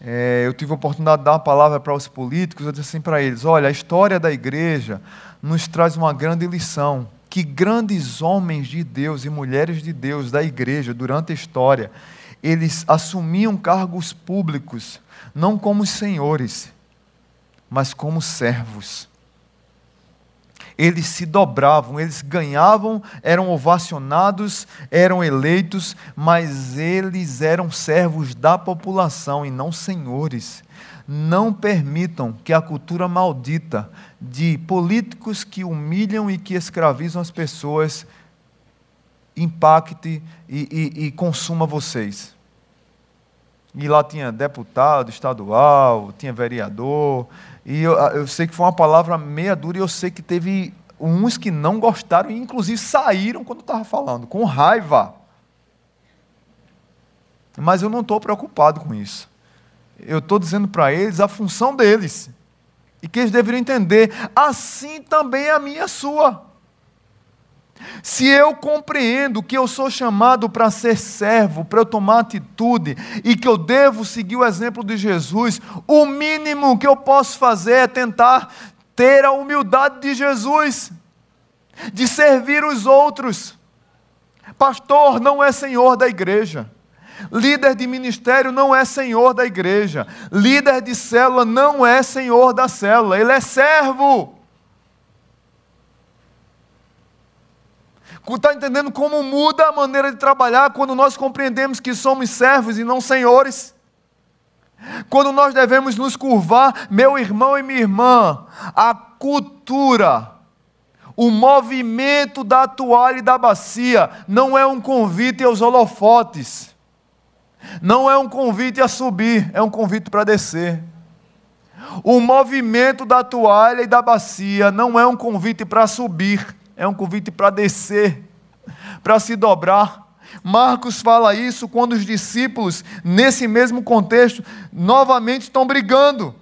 é, eu tive a oportunidade de dar uma palavra para os políticos, eu disse assim para eles: olha, a história da igreja nos traz uma grande lição. Que grandes homens de Deus e mulheres de Deus da igreja durante a história eles assumiam cargos públicos, não como senhores, mas como servos. Eles se dobravam, eles ganhavam, eram ovacionados, eram eleitos, mas eles eram servos da população e não senhores. Não permitam que a cultura maldita de políticos que humilham e que escravizam as pessoas impacte e, e, e consuma vocês. E lá tinha deputado estadual, tinha vereador. E eu, eu sei que foi uma palavra meia dura e eu sei que teve uns que não gostaram e inclusive saíram quando eu estava falando, com raiva. Mas eu não estou preocupado com isso. Eu estou dizendo para eles a função deles. E que eles deveriam entender, assim também é a minha sua. Se eu compreendo que eu sou chamado para ser servo, para eu tomar atitude e que eu devo seguir o exemplo de Jesus, o mínimo que eu posso fazer é tentar ter a humildade de Jesus, de servir os outros. Pastor não é senhor da igreja. Líder de ministério não é senhor da igreja. Líder de célula não é senhor da célula. Ele é servo. Está entendendo como muda a maneira de trabalhar quando nós compreendemos que somos servos e não senhores? Quando nós devemos nos curvar, meu irmão e minha irmã, a cultura, o movimento da toalha e da bacia não é um convite aos holofotes, não é um convite a subir, é um convite para descer. O movimento da toalha e da bacia não é um convite para subir, é um convite para descer, para se dobrar. Marcos fala isso quando os discípulos, nesse mesmo contexto, novamente estão brigando.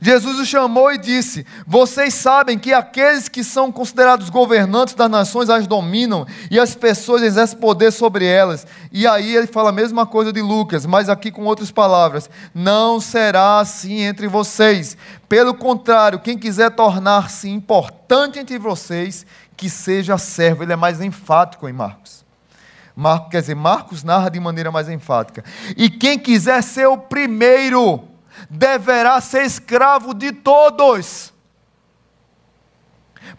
Jesus os chamou e disse: Vocês sabem que aqueles que são considerados governantes das nações as dominam e as pessoas exercem poder sobre elas. E aí ele fala a mesma coisa de Lucas, mas aqui com outras palavras: Não será assim entre vocês. Pelo contrário, quem quiser tornar-se importante entre vocês, que seja servo. Ele é mais enfático em Marcos. Marcos, quer dizer, Marcos narra de maneira mais enfática. E quem quiser ser o primeiro, deverá ser escravo de todos.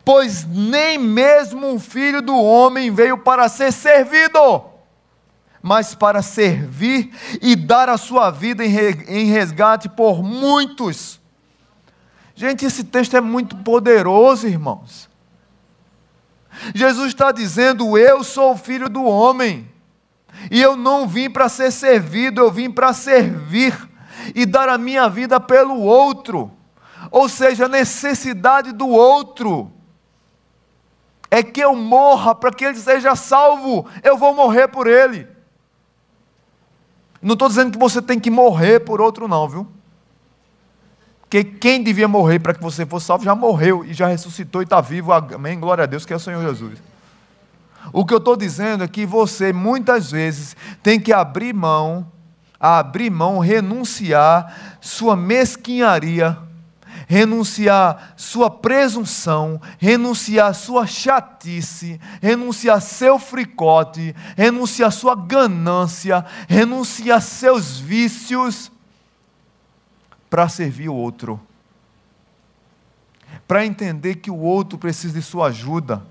Pois nem mesmo um filho do homem veio para ser servido, mas para servir e dar a sua vida em resgate por muitos. Gente, esse texto é muito poderoso, irmãos. Jesus está dizendo: Eu sou o filho do homem, e eu não vim para ser servido, eu vim para servir e dar a minha vida pelo outro, ou seja, a necessidade do outro. é que eu morra para que ele seja salvo. Eu vou morrer por ele. Não estou dizendo que você tem que morrer por outro, não, viu? Porque quem devia morrer para que você fosse salvo já morreu e já ressuscitou e está vivo. Amém. Glória a Deus, que é o Senhor Jesus. O que eu estou dizendo é que você muitas vezes tem que abrir mão, abrir mão, renunciar sua mesquinharia renunciar sua presunção, renunciar sua chatice, renunciar seu fricote, renunciar sua ganância, renunciar seus vícios para servir o outro. Para entender que o outro precisa de sua ajuda.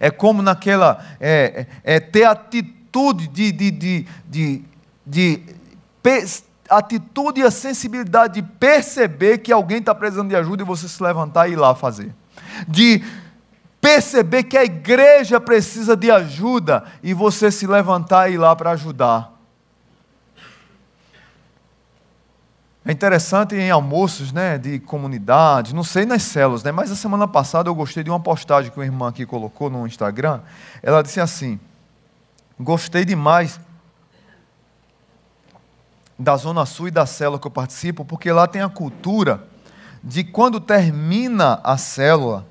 É como naquela. É, é, é ter atitude de, de, de, de, de atitude e a sensibilidade de perceber que alguém está precisando de ajuda e você se levantar e ir lá fazer. De perceber que a igreja precisa de ajuda e você se levantar e ir lá para ajudar. É interessante em almoços né, de comunidade, não sei nas células, né, mas a semana passada eu gostei de uma postagem que uma irmã aqui colocou no Instagram. Ela disse assim: Gostei demais da Zona Sul e da célula que eu participo, porque lá tem a cultura de quando termina a célula,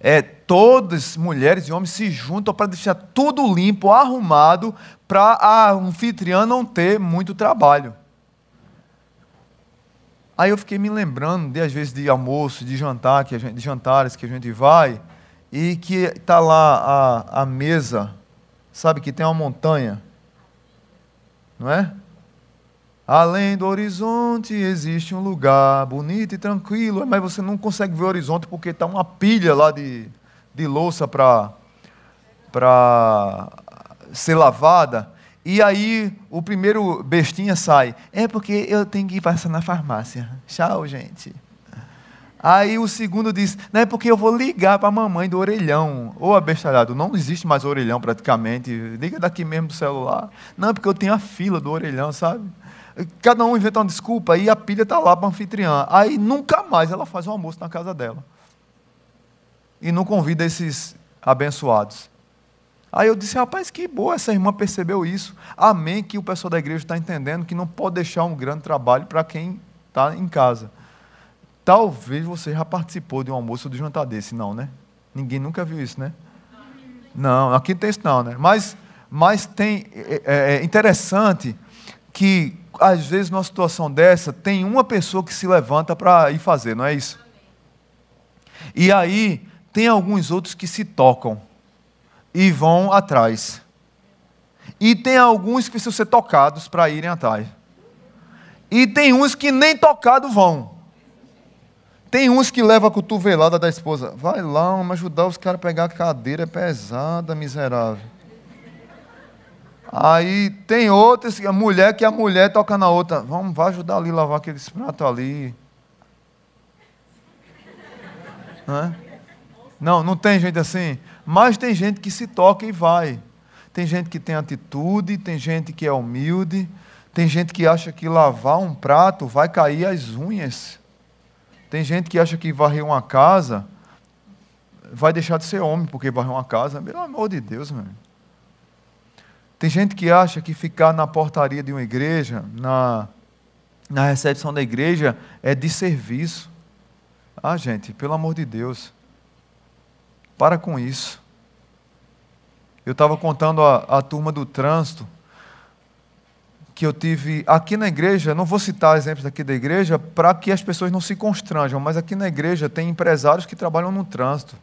é, todas mulheres e homens se juntam para deixar tudo limpo, arrumado, para a anfitriã não ter muito trabalho. Aí eu fiquei me lembrando de às vezes de almoço, de jantar, que gente, de jantares que a gente vai e que está lá a, a mesa, sabe que tem uma montanha, não é? Além do horizonte existe um lugar bonito e tranquilo, mas você não consegue ver o horizonte porque está uma pilha lá de, de louça para ser lavada. E aí o primeiro bestinha sai. É porque eu tenho que ir passar na farmácia. Tchau, gente. Aí o segundo diz, não é porque eu vou ligar para a mamãe do orelhão. Ô abestalhado, não existe mais orelhão praticamente. Liga daqui mesmo do celular. Não, é porque eu tenho a fila do orelhão, sabe? Cada um inventa uma desculpa e a pilha está lá para a anfitriã. Aí nunca mais ela faz um almoço na casa dela. E não convida esses abençoados. Aí eu disse, rapaz, que boa, essa irmã percebeu isso. Amém, que o pessoal da igreja está entendendo que não pode deixar um grande trabalho para quem está em casa. Talvez você já participou de um almoço ou de um jantar desse, não, né? Ninguém nunca viu isso, né? Não, aqui não tem isso não, né? Mas, mas tem, é, é, é interessante que às vezes, numa situação dessa, tem uma pessoa que se levanta para ir fazer, não é isso? E aí, tem alguns outros que se tocam e vão atrás. E tem alguns que precisam ser tocados para irem atrás. E tem uns que nem tocados vão. Tem uns que levam a cotovelada da esposa. Vai lá, vamos ajudar os caras a pegar a cadeira é pesada, miserável. Aí tem outras, a mulher que a mulher toca na outra. Vamos, vai ajudar ali a lavar aqueles pratos ali. Não, não, tem gente assim. Mas tem gente que se toca e vai. Tem gente que tem atitude, tem gente que é humilde, tem gente que acha que lavar um prato vai cair as unhas. Tem gente que acha que varrer uma casa vai deixar de ser homem porque varrer uma casa. Pelo amor de Deus, mano. Tem gente que acha que ficar na portaria de uma igreja, na, na recepção da igreja, é de serviço. Ah, gente, pelo amor de Deus, para com isso. Eu estava contando a turma do trânsito que eu tive aqui na igreja, não vou citar exemplos aqui da igreja para que as pessoas não se constranjam, mas aqui na igreja tem empresários que trabalham no trânsito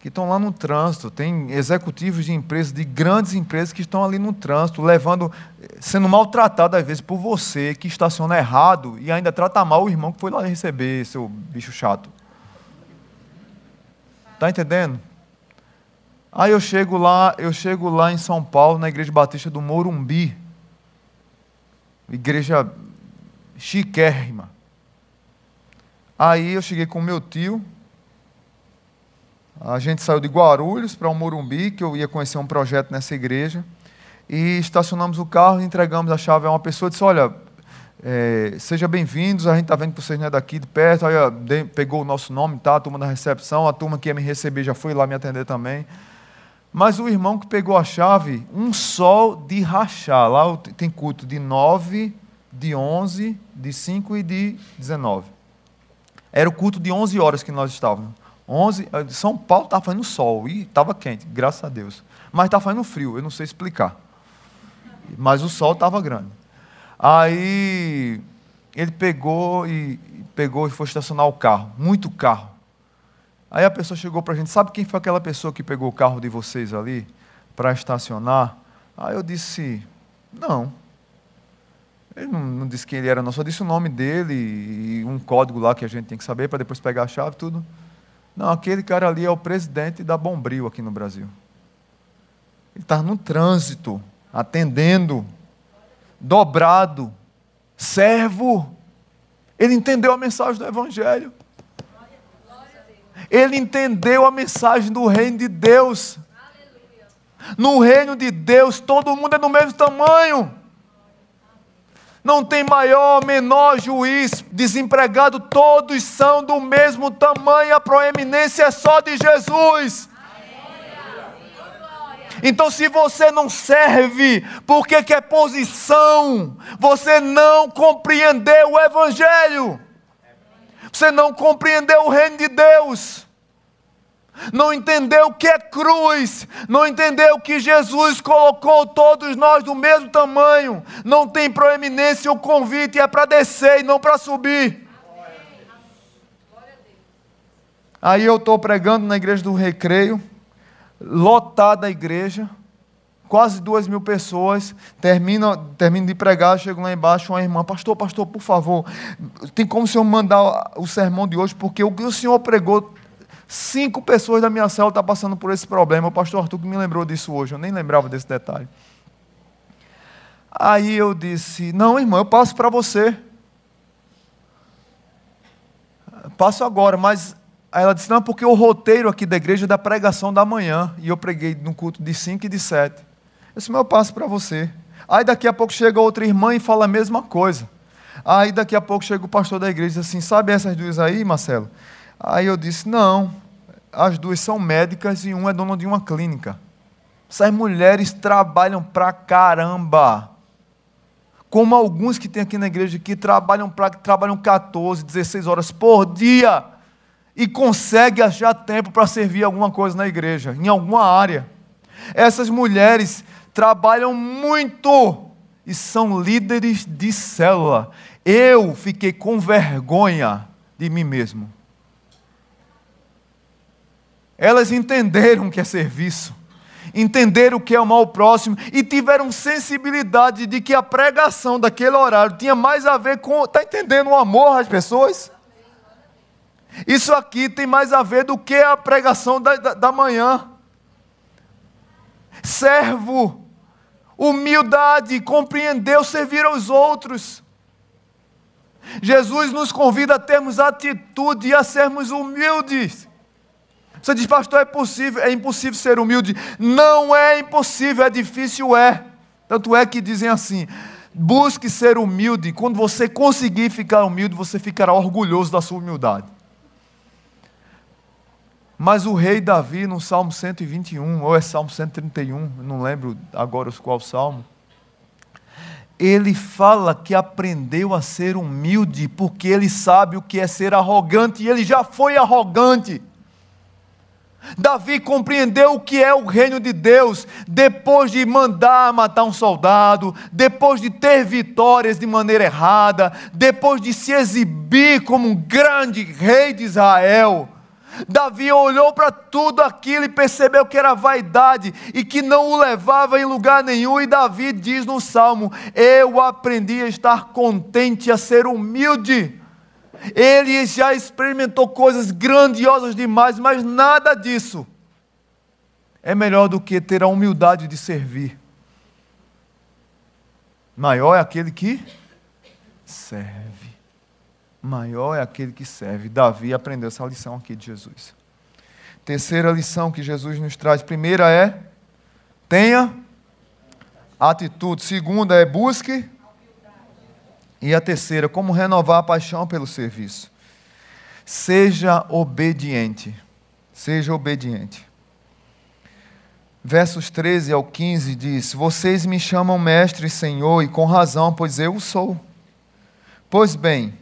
que estão lá no trânsito, tem executivos de empresas, de grandes empresas que estão ali no trânsito, levando, sendo maltratado às vezes por você que estaciona errado e ainda trata mal o irmão que foi lá receber, seu bicho chato. Está entendendo? Aí eu chego lá, eu chego lá em São Paulo, na Igreja Batista do Morumbi. Igreja chiquérrima. Aí eu cheguei com meu tio, a gente saiu de Guarulhos para o um Morumbi, que eu ia conhecer um projeto nessa igreja, e estacionamos o carro, entregamos a chave a uma pessoa e disse: Olha, É, Seja bem-vindos, a gente está vendo que vocês não é daqui de perto, aí, pegou o nosso nome, tá? A turma da recepção, a turma que ia me receber já foi lá me atender também. Mas o irmão que pegou a chave, um sol de rachar. Lá tem culto de 9, de 11, de 5 e de 19. Era o culto de 11 horas que nós estávamos. 11, eh, São Paulo estava fazendo sol e estava quente, graças a Deus. Mas estava fazendo frio, eu não sei explicar. Mas o sol estava grande. Aí ele pegou e pegou e foi estacionar o carro, muito carro. Aí a pessoa chegou para a gente, sabe quem foi aquela pessoa que pegou o carro de vocês ali para estacionar? Aí eu disse, não. Ele não, não, disse quem ele era, não, só disse o nome dele e um código lá que a gente tem que saber para depois pegar a chave tudo. Não, aquele cara ali é o presidente da Bombril aqui no Brasil. Ele está no trânsito, atendendo, dobrado, servo. Ele entendeu a mensagem do Evangelho. Ele entendeu a mensagem do reino de Deus. No reino de Deus, todo mundo é do mesmo tamanho. Não tem maior, menor juiz, desempregado, todos são do mesmo tamanho, a proeminência é só de Jesus. Então, se você não serve porque quer posição, você não compreendeu o Evangelho, você não compreendeu o reino de Deus não entendeu o que é cruz, não entendeu que Jesus colocou todos nós do mesmo tamanho, não tem proeminência o convite é para descer e não para subir. Aí eu estou pregando na igreja do Recreio, lotada a igreja, quase duas mil pessoas. Termino, termino de pregar, chego lá embaixo, uma irmã, pastor, pastor, por favor, tem como o senhor mandar o sermão de hoje, porque o que o senhor pregou Cinco pessoas da minha célula estão passando por esse problema. O pastor Arthur que me lembrou disso hoje, eu nem lembrava desse detalhe. Aí eu disse: Não, irmão, eu passo para você. Passo agora, mas Aí ela disse: Não, porque o roteiro aqui da igreja é da pregação da manhã. E eu preguei no culto de 5 e de 7. Eu disse: Meu, eu passo para você. Aí daqui a pouco chega outra irmã e fala a mesma coisa. Aí daqui a pouco chega o pastor da igreja e diz assim: Sabe essas duas aí, Marcelo? Aí eu disse: Não, as duas são médicas e uma é dona de uma clínica. Essas mulheres trabalham pra caramba. Como alguns que tem aqui na igreja que trabalham, pra, trabalham 14, 16 horas por dia e conseguem achar tempo para servir alguma coisa na igreja, em alguma área. Essas mulheres trabalham muito e são líderes de célula. Eu fiquei com vergonha de mim mesmo. Elas entenderam o que é serviço, entenderam o que é o próximo e tiveram sensibilidade de que a pregação daquele horário tinha mais a ver com. Está entendendo o amor às pessoas? Isso aqui tem mais a ver do que a pregação da, da, da manhã. Servo, humildade, compreendeu servir aos outros. Jesus nos convida a termos atitude e a sermos humildes. Você diz, pastor, é possível, é impossível ser humilde. Não é impossível, é difícil, é. Tanto é que dizem assim: busque ser humilde. Quando você conseguir ficar humilde, você ficará orgulhoso da sua humildade. Mas o rei Davi, no Salmo 121, ou é Salmo 131, não lembro agora qual salmo, ele fala que aprendeu a ser humilde, porque ele sabe o que é ser arrogante, e ele já foi arrogante. Davi compreendeu o que é o reino de Deus depois de mandar matar um soldado, depois de ter vitórias de maneira errada, depois de se exibir como um grande rei de Israel. Davi olhou para tudo aquilo e percebeu que era vaidade e que não o levava em lugar nenhum. E Davi diz no salmo: Eu aprendi a estar contente, a ser humilde. Ele já experimentou coisas grandiosas demais, mas nada disso é melhor do que ter a humildade de servir. Maior é aquele que serve. Maior é aquele que serve. Davi aprendeu essa lição aqui de Jesus. Terceira lição que Jesus nos traz. Primeira é: tenha atitude. Segunda é busque E a terceira, como renovar a paixão pelo serviço. Seja obediente. Seja obediente. Versos 13 ao 15 diz: Vocês me chamam mestre e senhor, e com razão, pois eu sou. Pois bem,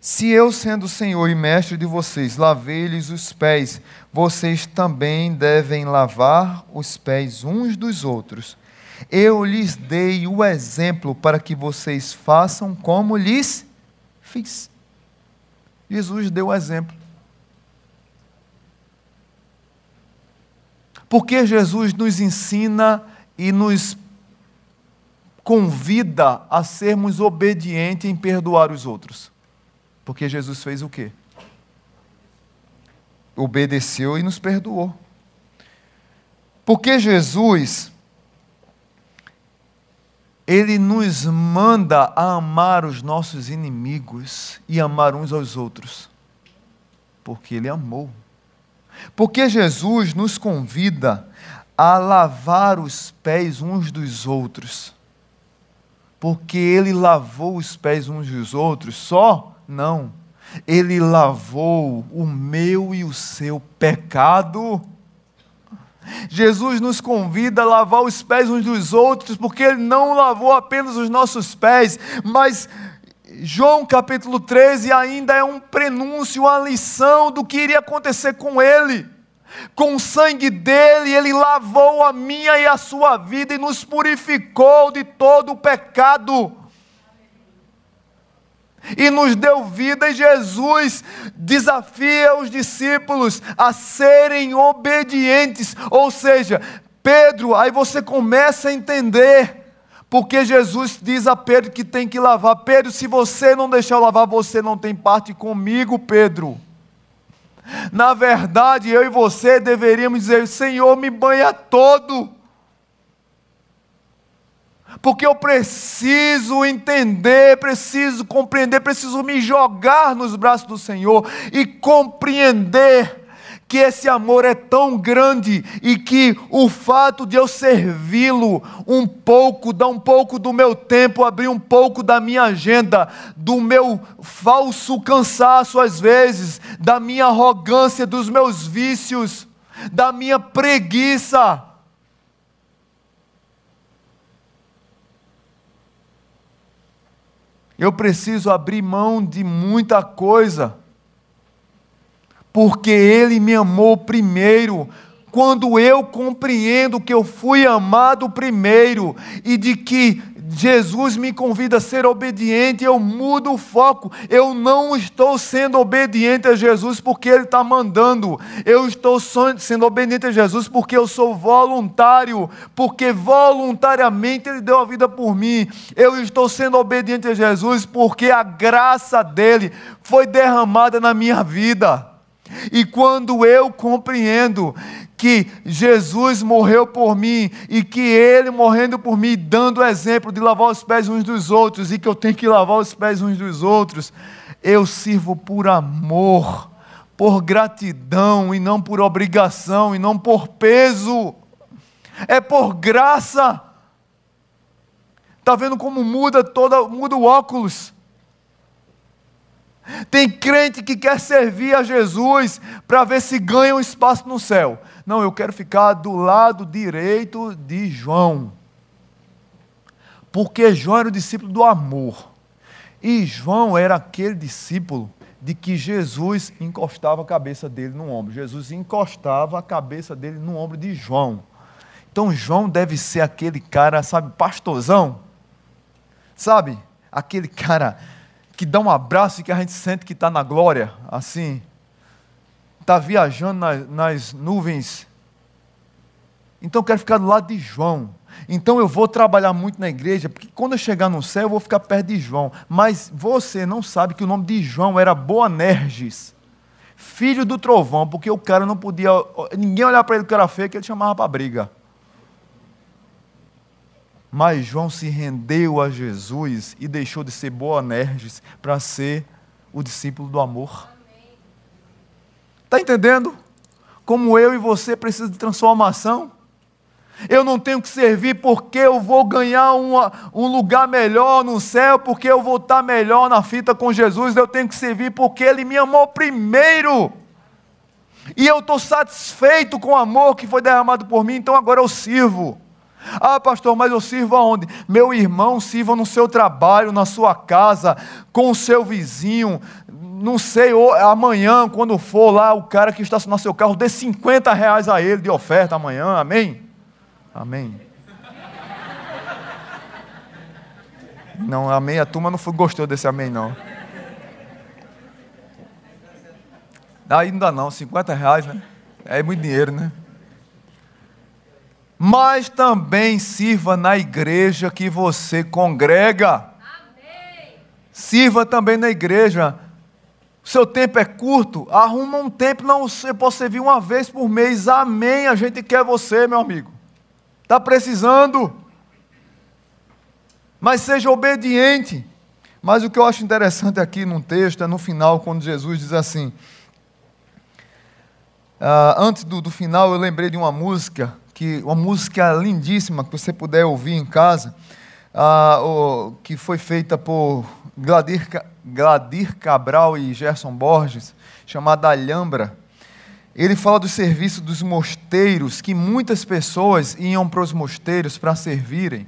se eu, sendo senhor e mestre de vocês, lavei-lhes os pés, vocês também devem lavar os pés uns dos outros. Eu lhes dei o exemplo para que vocês façam como lhes fiz. Jesus deu o exemplo. Porque Jesus nos ensina e nos convida a sermos obedientes em perdoar os outros. Porque Jesus fez o quê? Obedeceu e nos perdoou. Porque Jesus ele nos manda a amar os nossos inimigos e amar uns aos outros. Porque ele amou. Porque Jesus nos convida a lavar os pés uns dos outros. Porque ele lavou os pés uns dos outros só? Não. Ele lavou o meu e o seu pecado. Jesus nos convida a lavar os pés uns dos outros, porque ele não lavou apenas os nossos pés, mas João capítulo 13 ainda é um prenúncio, uma lição do que iria acontecer com ele. Com o sangue dele, ele lavou a minha e a sua vida e nos purificou de todo o pecado. E nos deu vida, e Jesus desafia os discípulos a serem obedientes. Ou seja, Pedro, aí você começa a entender porque Jesus diz a Pedro que tem que lavar. Pedro, se você não deixar eu lavar, você não tem parte comigo, Pedro. Na verdade, eu e você deveríamos dizer: Senhor, me banha todo. Porque eu preciso entender, preciso compreender, preciso me jogar nos braços do Senhor e compreender que esse amor é tão grande e que o fato de eu servi-lo um pouco, dar um pouco do meu tempo, abrir um pouco da minha agenda, do meu falso cansaço às vezes, da minha arrogância, dos meus vícios, da minha preguiça. Eu preciso abrir mão de muita coisa porque Ele me amou primeiro. Quando eu compreendo que eu fui amado primeiro e de que Jesus me convida a ser obediente, eu mudo o foco. Eu não estou sendo obediente a Jesus porque Ele está mandando. Eu estou sendo obediente a Jesus porque eu sou voluntário, porque voluntariamente Ele deu a vida por mim. Eu estou sendo obediente a Jesus porque a graça dele foi derramada na minha vida. E quando eu compreendo que Jesus morreu por mim e que Ele morrendo por mim, dando o exemplo de lavar os pés uns dos outros e que eu tenho que lavar os pés uns dos outros, eu sirvo por amor, por gratidão e não por obrigação e não por peso, é por graça. Está vendo como muda toda, muda o óculos? Tem crente que quer servir a Jesus para ver se ganha um espaço no céu. Não, eu quero ficar do lado direito de João. Porque João era o discípulo do amor. E João era aquele discípulo de que Jesus encostava a cabeça dele no ombro. Jesus encostava a cabeça dele no ombro de João. Então João deve ser aquele cara, sabe, pastorzão? Sabe? Aquele cara que dá um abraço e que a gente sente que está na glória, assim, está viajando nas, nas nuvens. Então eu quero ficar do lado de João. Então eu vou trabalhar muito na igreja, porque quando eu chegar no céu eu vou ficar perto de João. Mas você não sabe que o nome de João era Boanerges, filho do trovão, porque o cara não podia, ninguém olhar para ele que era feio, que ele chamava para briga. Mas João se rendeu a Jesus e deixou de ser Boanerges para ser o discípulo do amor. Está entendendo? Como eu e você precisam de transformação. Eu não tenho que servir porque eu vou ganhar uma, um lugar melhor no céu, porque eu vou estar melhor na fita com Jesus. Eu tenho que servir porque Ele me amou primeiro. E eu estou satisfeito com o amor que foi derramado por mim, então agora eu sirvo. Ah, pastor, mas eu sirvo aonde? Meu irmão, sirva no seu trabalho, na sua casa, com o seu vizinho. Não sei, amanhã, quando for lá, o cara que estacionar seu carro, dê 50 reais a ele de oferta amanhã, amém? Amém. Não, amém, a turma não gostou desse amém, não. Ainda não, 50 reais, né? É muito dinheiro, né? Mas também sirva na igreja que você congrega. Amém. Sirva também na igreja. Seu tempo é curto, arruma um tempo, não você pode servir uma vez por mês. Amém. A gente quer você, meu amigo. Está precisando. Mas seja obediente. Mas o que eu acho interessante aqui no texto é no final, quando Jesus diz assim: Uh, antes do, do, final, eu lembrei de uma música, que, uma música lindíssima que você puder ouvir em casa, uh, o, que foi feita por Gladir, Gladir Cabral e Gerson Borges, chamada Alhambra. Ele fala do serviço dos mosteiros, que muitas pessoas iam para os mosteiros para servirem.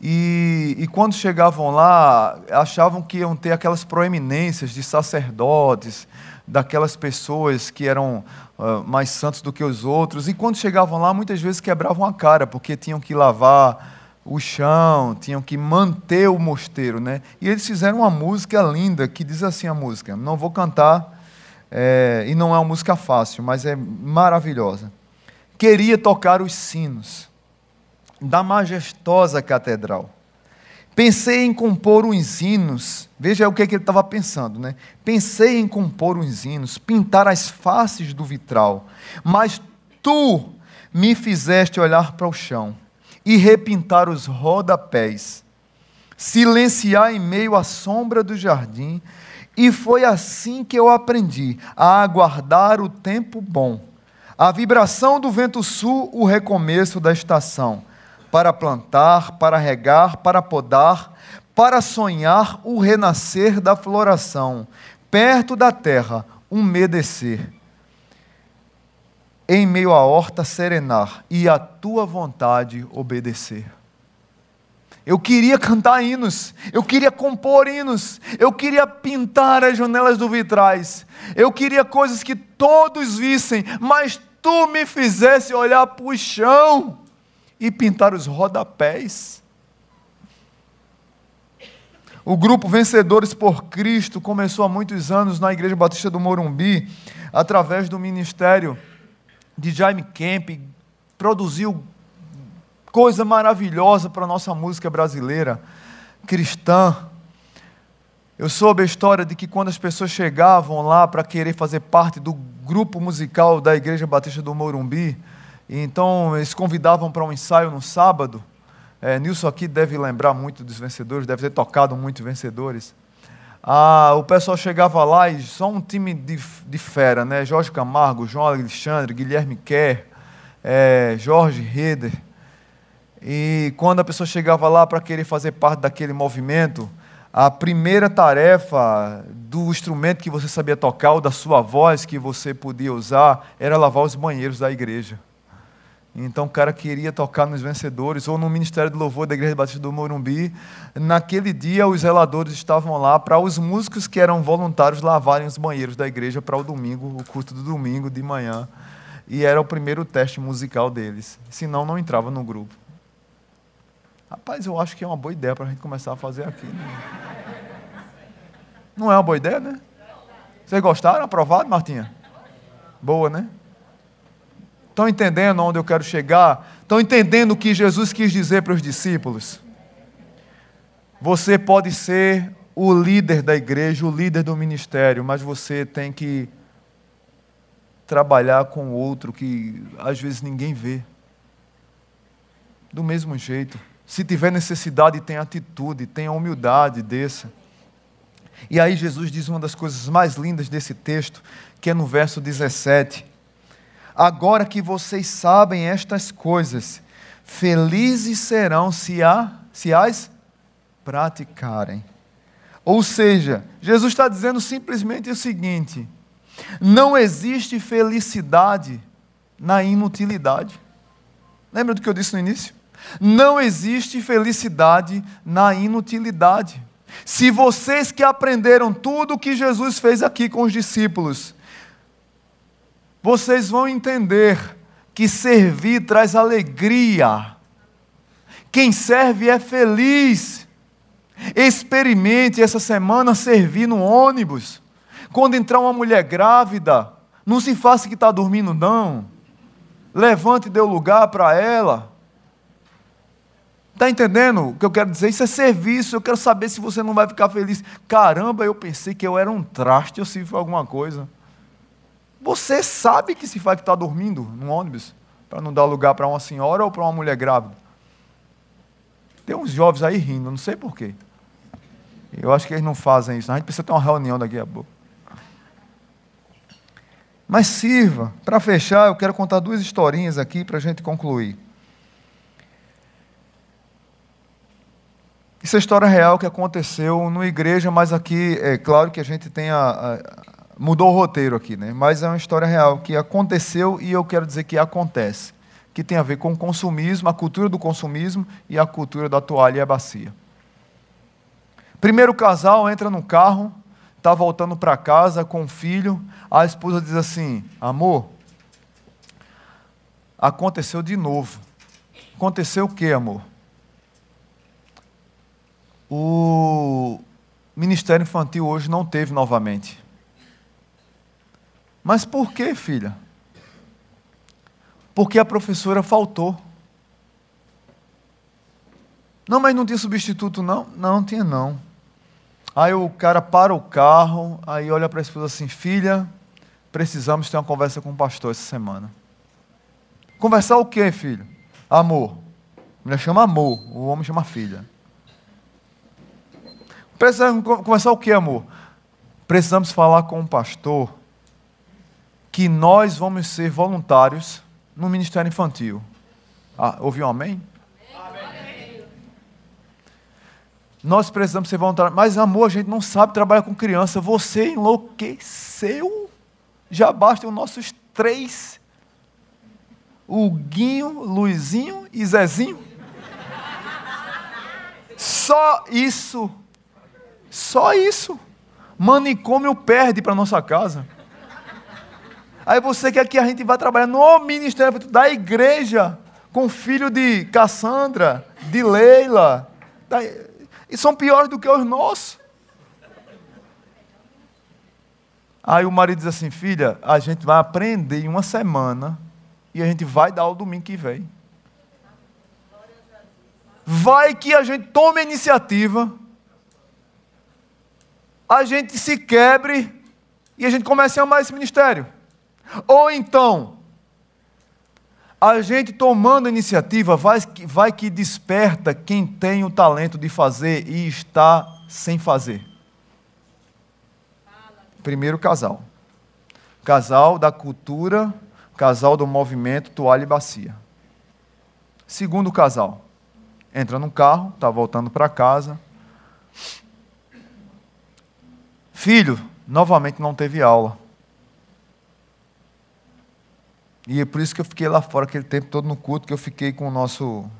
E, e, quando chegavam lá, achavam que iam ter aquelas proeminências de sacerdotes, daquelas pessoas que eram uh, mais santos do que os outros. E quando chegavam lá, muitas vezes quebravam a cara, porque tinham que lavar o chão, tinham que manter o mosteiro. Né? E eles fizeram uma música linda, que diz assim a música. Não vou cantar, é, e não é uma música fácil, mas é maravilhosa. Queria tocar os sinos da majestosa catedral Pensei em compor uns hinos. Veja o que, é que ele estava pensando, né? Pensei em compor uns hinos, pintar as faces do vitral. Mas tu me fizeste olhar para o chão e repintar os rodapés, silenciar em meio à sombra do jardim. E foi assim que eu aprendi a aguardar o tempo bom, a vibração do vento sul, o recomeço da estação para plantar, para regar, para podar, para sonhar o renascer da floração, perto da terra, umedecer, em meio à horta serenar e à tua vontade obedecer. Eu queria cantar hinos, eu queria compor hinos, eu queria pintar as janelas do vitrais, eu queria coisas que todos vissem, mas tu me fizesse olhar para o chão e pintar os rodapés. O grupo Vencedores por Cristo começou há muitos anos na Igreja Batista do Morumbi, através do ministério de Jaime Kemp, produziu coisa maravilhosa para a nossa música brasileira, cristã. Eu soube a história de que quando as pessoas chegavam lá para querer fazer parte do grupo musical da Igreja Batista do Morumbi, então eles convidavam para um ensaio no sábado. É, Nilson aqui deve lembrar muito dos vencedores, deve ter tocado muito vencedores. Ah, o pessoal chegava lá e só um time de, de fera, né? Jorge Camargo, João Alexandre, Guilherme Kerr, é, Jorge Reder. E quando a pessoa chegava lá para querer fazer parte daquele movimento, a primeira tarefa do instrumento que você sabia tocar, ou da sua voz que você podia usar, era lavar os banheiros da igreja. Então o cara queria tocar nos vencedores ou no Ministério de Louvor da Igreja Batista do Morumbi. Naquele dia os zeladores estavam lá para os músicos que eram voluntários lavarem os banheiros da igreja para o domingo, o culto do domingo de manhã. E era o primeiro teste musical deles. Senão não entrava no grupo. Rapaz, eu acho que é uma boa ideia para a gente começar a fazer aqui. Né? Não é uma boa ideia, né? Vocês gostaram? Aprovado, Martinha? Boa, né? Estão entendendo onde eu quero chegar? Estão entendendo o que Jesus quis dizer para os discípulos? Você pode ser o líder da igreja, o líder do ministério, mas você tem que trabalhar com outro que às vezes ninguém vê. Do mesmo jeito. Se tiver necessidade, tenha atitude, tenha humildade, desça. E aí Jesus diz uma das coisas mais lindas desse texto, que é no verso 17. Agora que vocês sabem estas coisas, felizes serão se, a, se as praticarem. Ou seja, Jesus está dizendo simplesmente o seguinte: não existe felicidade na inutilidade. Lembra do que eu disse no início? Não existe felicidade na inutilidade. Se vocês que aprenderam tudo o que Jesus fez aqui com os discípulos, vocês vão entender que servir traz alegria. Quem serve é feliz. Experimente essa semana servir no ônibus. Quando entrar uma mulher grávida, não se faça que está dormindo, não. Levante e dê o lugar para ela. Está entendendo o que eu quero dizer? Isso é serviço. Eu quero saber se você não vai ficar feliz. Caramba, eu pensei que eu era um traste, eu sirvo alguma coisa. Você sabe que se faz que está dormindo no ônibus, para não dar lugar para uma senhora ou para uma mulher grávida. Tem uns jovens aí rindo, não sei porquê. Eu acho que eles não fazem isso. A gente precisa ter uma reunião daqui a pouco. Mas sirva. Para fechar, eu quero contar duas historinhas aqui para a gente concluir. Isso é história real que aconteceu numa igreja, mas aqui é claro que a gente tem a, mudou o roteiro aqui, né? Mas é uma história real que aconteceu e eu quero dizer que acontece, que tem a ver com o consumismo, a cultura do consumismo e a cultura da toalha e a bacia. Primeiro casal entra no carro, está voltando para casa com o filho, a esposa diz assim: Amor, aconteceu de novo. Aconteceu o que, amor? O Ministério Infantil hoje não teve novamente. Mas por que, filha? Porque a professora faltou. Não, mas não tinha substituto, não? Não, tinha não. Aí o cara para o carro, aí olha para a esposa assim: Filha, precisamos ter uma conversa com o pastor essa semana. Conversar o quê, filho? Amor. A mulher chama amor, o homem chama filha. Precisamos conversar o quê, amor? Precisamos falar com o pastor que nós vamos ser voluntários no ministério infantil. Ah, ouviu um amém? Nós precisamos ser voluntários. Mas, amor, a gente não sabe trabalhar com criança. Você enlouqueceu. Já bastam nossos três: o Guinho, Luizinho e Zezinho. Só isso. Só isso. Manicômio perde para nossa casa. Aí você quer que a gente vá trabalhar no ministério da igreja com filho de Cassandra, de Leila. Da e são piores do que os nossos. Aí o marido diz assim: Filha, a gente vai aprender em uma semana e a gente vai dar o domingo que vem. Vai que a gente tome a iniciativa, a gente se quebre e a gente comece a amar esse ministério. Ou então, a gente tomando iniciativa vai, vai que desperta quem tem o talento de fazer e está sem fazer. Primeiro casal. Casal da cultura, casal do movimento toalha e bacia. Segundo casal. Entra no carro, está voltando para casa. Filho, novamente não teve aula. E é por isso que eu fiquei lá fora aquele tempo todo no culto, que eu fiquei com o nosso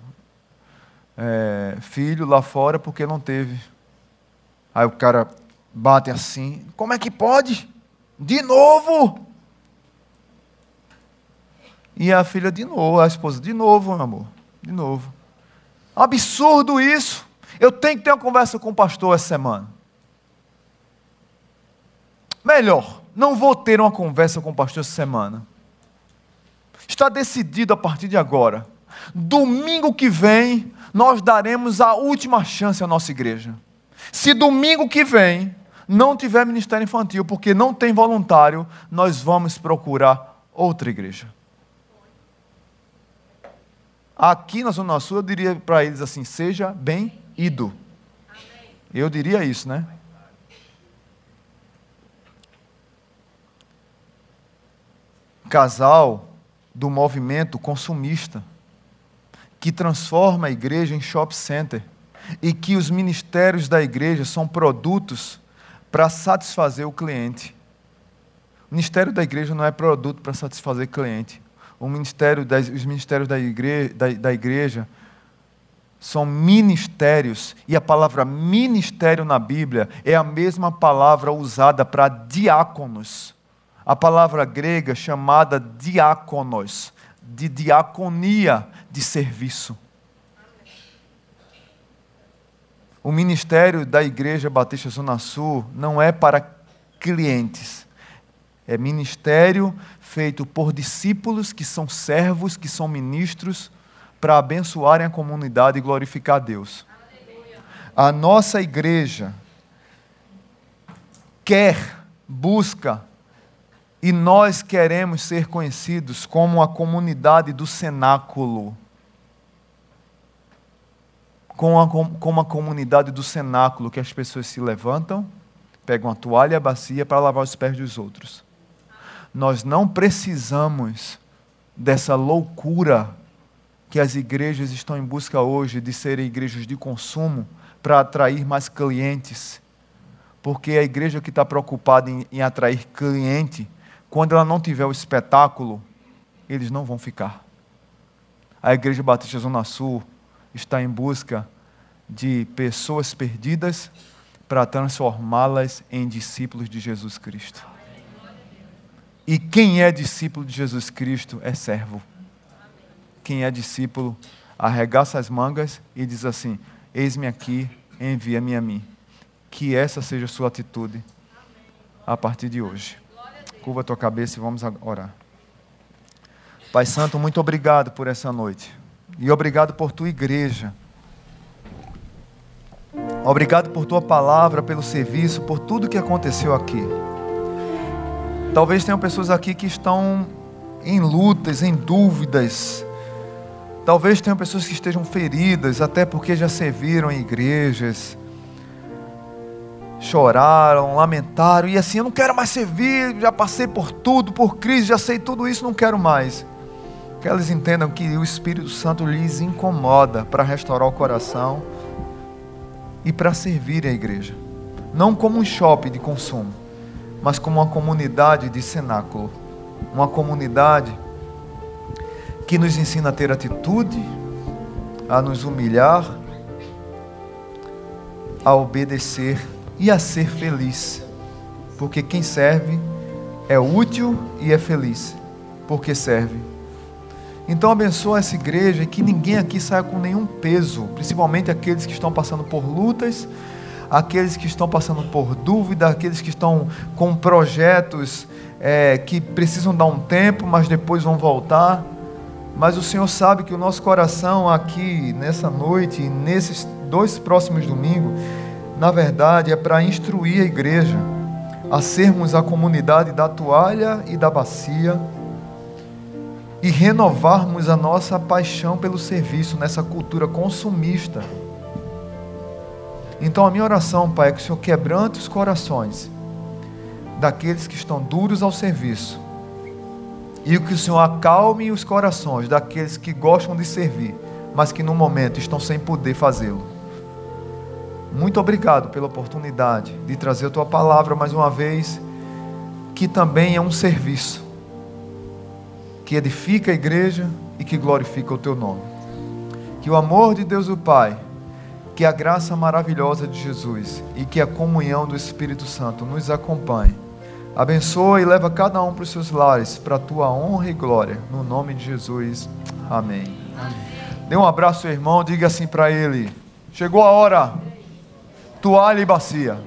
é, filho lá fora, porque não teve. Aí o cara bate assim: como é que pode? De novo! E a filha de novo, a esposa de novo, amor, de novo. Absurdo isso. Eu tenho que ter uma conversa com o pastor essa semana. Melhor, não vou ter uma conversa com o pastor essa semana. Está decidido a partir de agora. Domingo que vem, nós daremos a última chance à nossa igreja. Se domingo que vem não tiver ministério infantil, porque não tem voluntário, nós vamos procurar outra igreja. Aqui na Zona Sul, eu diria para eles assim: seja bem ido. Eu diria isso, né? Casal do movimento consumista, que transforma a igreja em shopping center e que os ministérios da igreja são produtos para satisfazer o cliente. O ministério da igreja não é produto para satisfazer cliente. O ministério das, os ministérios da igreja, da, da igreja são ministérios, e a palavra ministério na Bíblia é a mesma palavra usada para diáconos. A palavra grega chamada diáconos, de diaconia, de serviço. O ministério da Igreja Batista Zona Sul não é para clientes. É ministério feito por discípulos que são servos, que são ministros, para abençoarem a comunidade e glorificar a Deus. A nossa igreja quer, busca, e nós queremos ser conhecidos como a comunidade do cenáculo com a, com a comunidade do cenáculo, que as pessoas se levantam, pegam a toalha e a bacia para lavar os pés dos outros. Nós não precisamos dessa loucura que as igrejas estão em busca hoje de serem igrejas de consumo para atrair mais clientes. Porque a igreja que está preocupada em, em atrair cliente, quando ela não tiver o espetáculo, eles não vão ficar. A Igreja Batista Zona Sul está em busca de pessoas perdidas para transformá-las em discípulos de Jesus Cristo. E quem é discípulo de Jesus Cristo é servo. Quem é discípulo arregaça as mangas e diz assim: Eis-me aqui, envia-me a mim. Que essa seja a sua atitude a partir de hoje. Curva a tua cabeça e vamos orar. Pai Santo, muito obrigado por essa noite. E obrigado por tua igreja. Obrigado por tua palavra, pelo serviço, por tudo que aconteceu aqui. Talvez tenham pessoas aqui que estão em lutas, em dúvidas. Talvez tenham pessoas que estejam feridas, até porque já serviram em igrejas. Choraram, lamentaram, e assim, eu não quero mais servir, já passei por tudo, por crise, já sei tudo isso, não quero mais que elas entendam que o Espírito Santo lhes incomoda para restaurar o coração e para servir a igreja. Não como um shopping de consumo, mas como uma comunidade de cenáculo. Uma comunidade que nos ensina a ter atitude, a nos humilhar, a obedecer e a ser feliz. Porque quem serve é útil e é feliz, porque serve. Então abençoa essa igreja e que ninguém aqui saia com nenhum peso, principalmente aqueles que estão passando por lutas, aqueles que estão passando por dúvida, aqueles que estão com projetos é, que precisam dar um tempo, mas depois vão voltar. Mas o Senhor sabe que o nosso coração aqui, nessa noite, nesses dois próximos domingos, na verdade é para instruir a igreja a sermos a comunidade da toalha e da bacia e renovarmos a nossa paixão pelo serviço nessa cultura consumista. Então a minha oração, Pai, é que o Senhor quebrante os corações daqueles que estão duros ao serviço e que o Senhor acalme os corações daqueles que gostam de servir, mas que no momento estão sem poder fazê-lo. Muito obrigado pela oportunidade de trazer a tua palavra mais uma vez, que também é um serviço que edifica a igreja e que glorifica o teu nome. Que o amor de Deus o Pai, que a graça maravilhosa de Jesus e que a comunhão do Espírito Santo nos acompanhe. Abençoa e leva cada um para os seus lares, para a tua honra e glória. No nome de Jesus. Amém. Amém. Dê um abraço, irmão, diga assim para ele: Chegou a hora, toalha e bacia.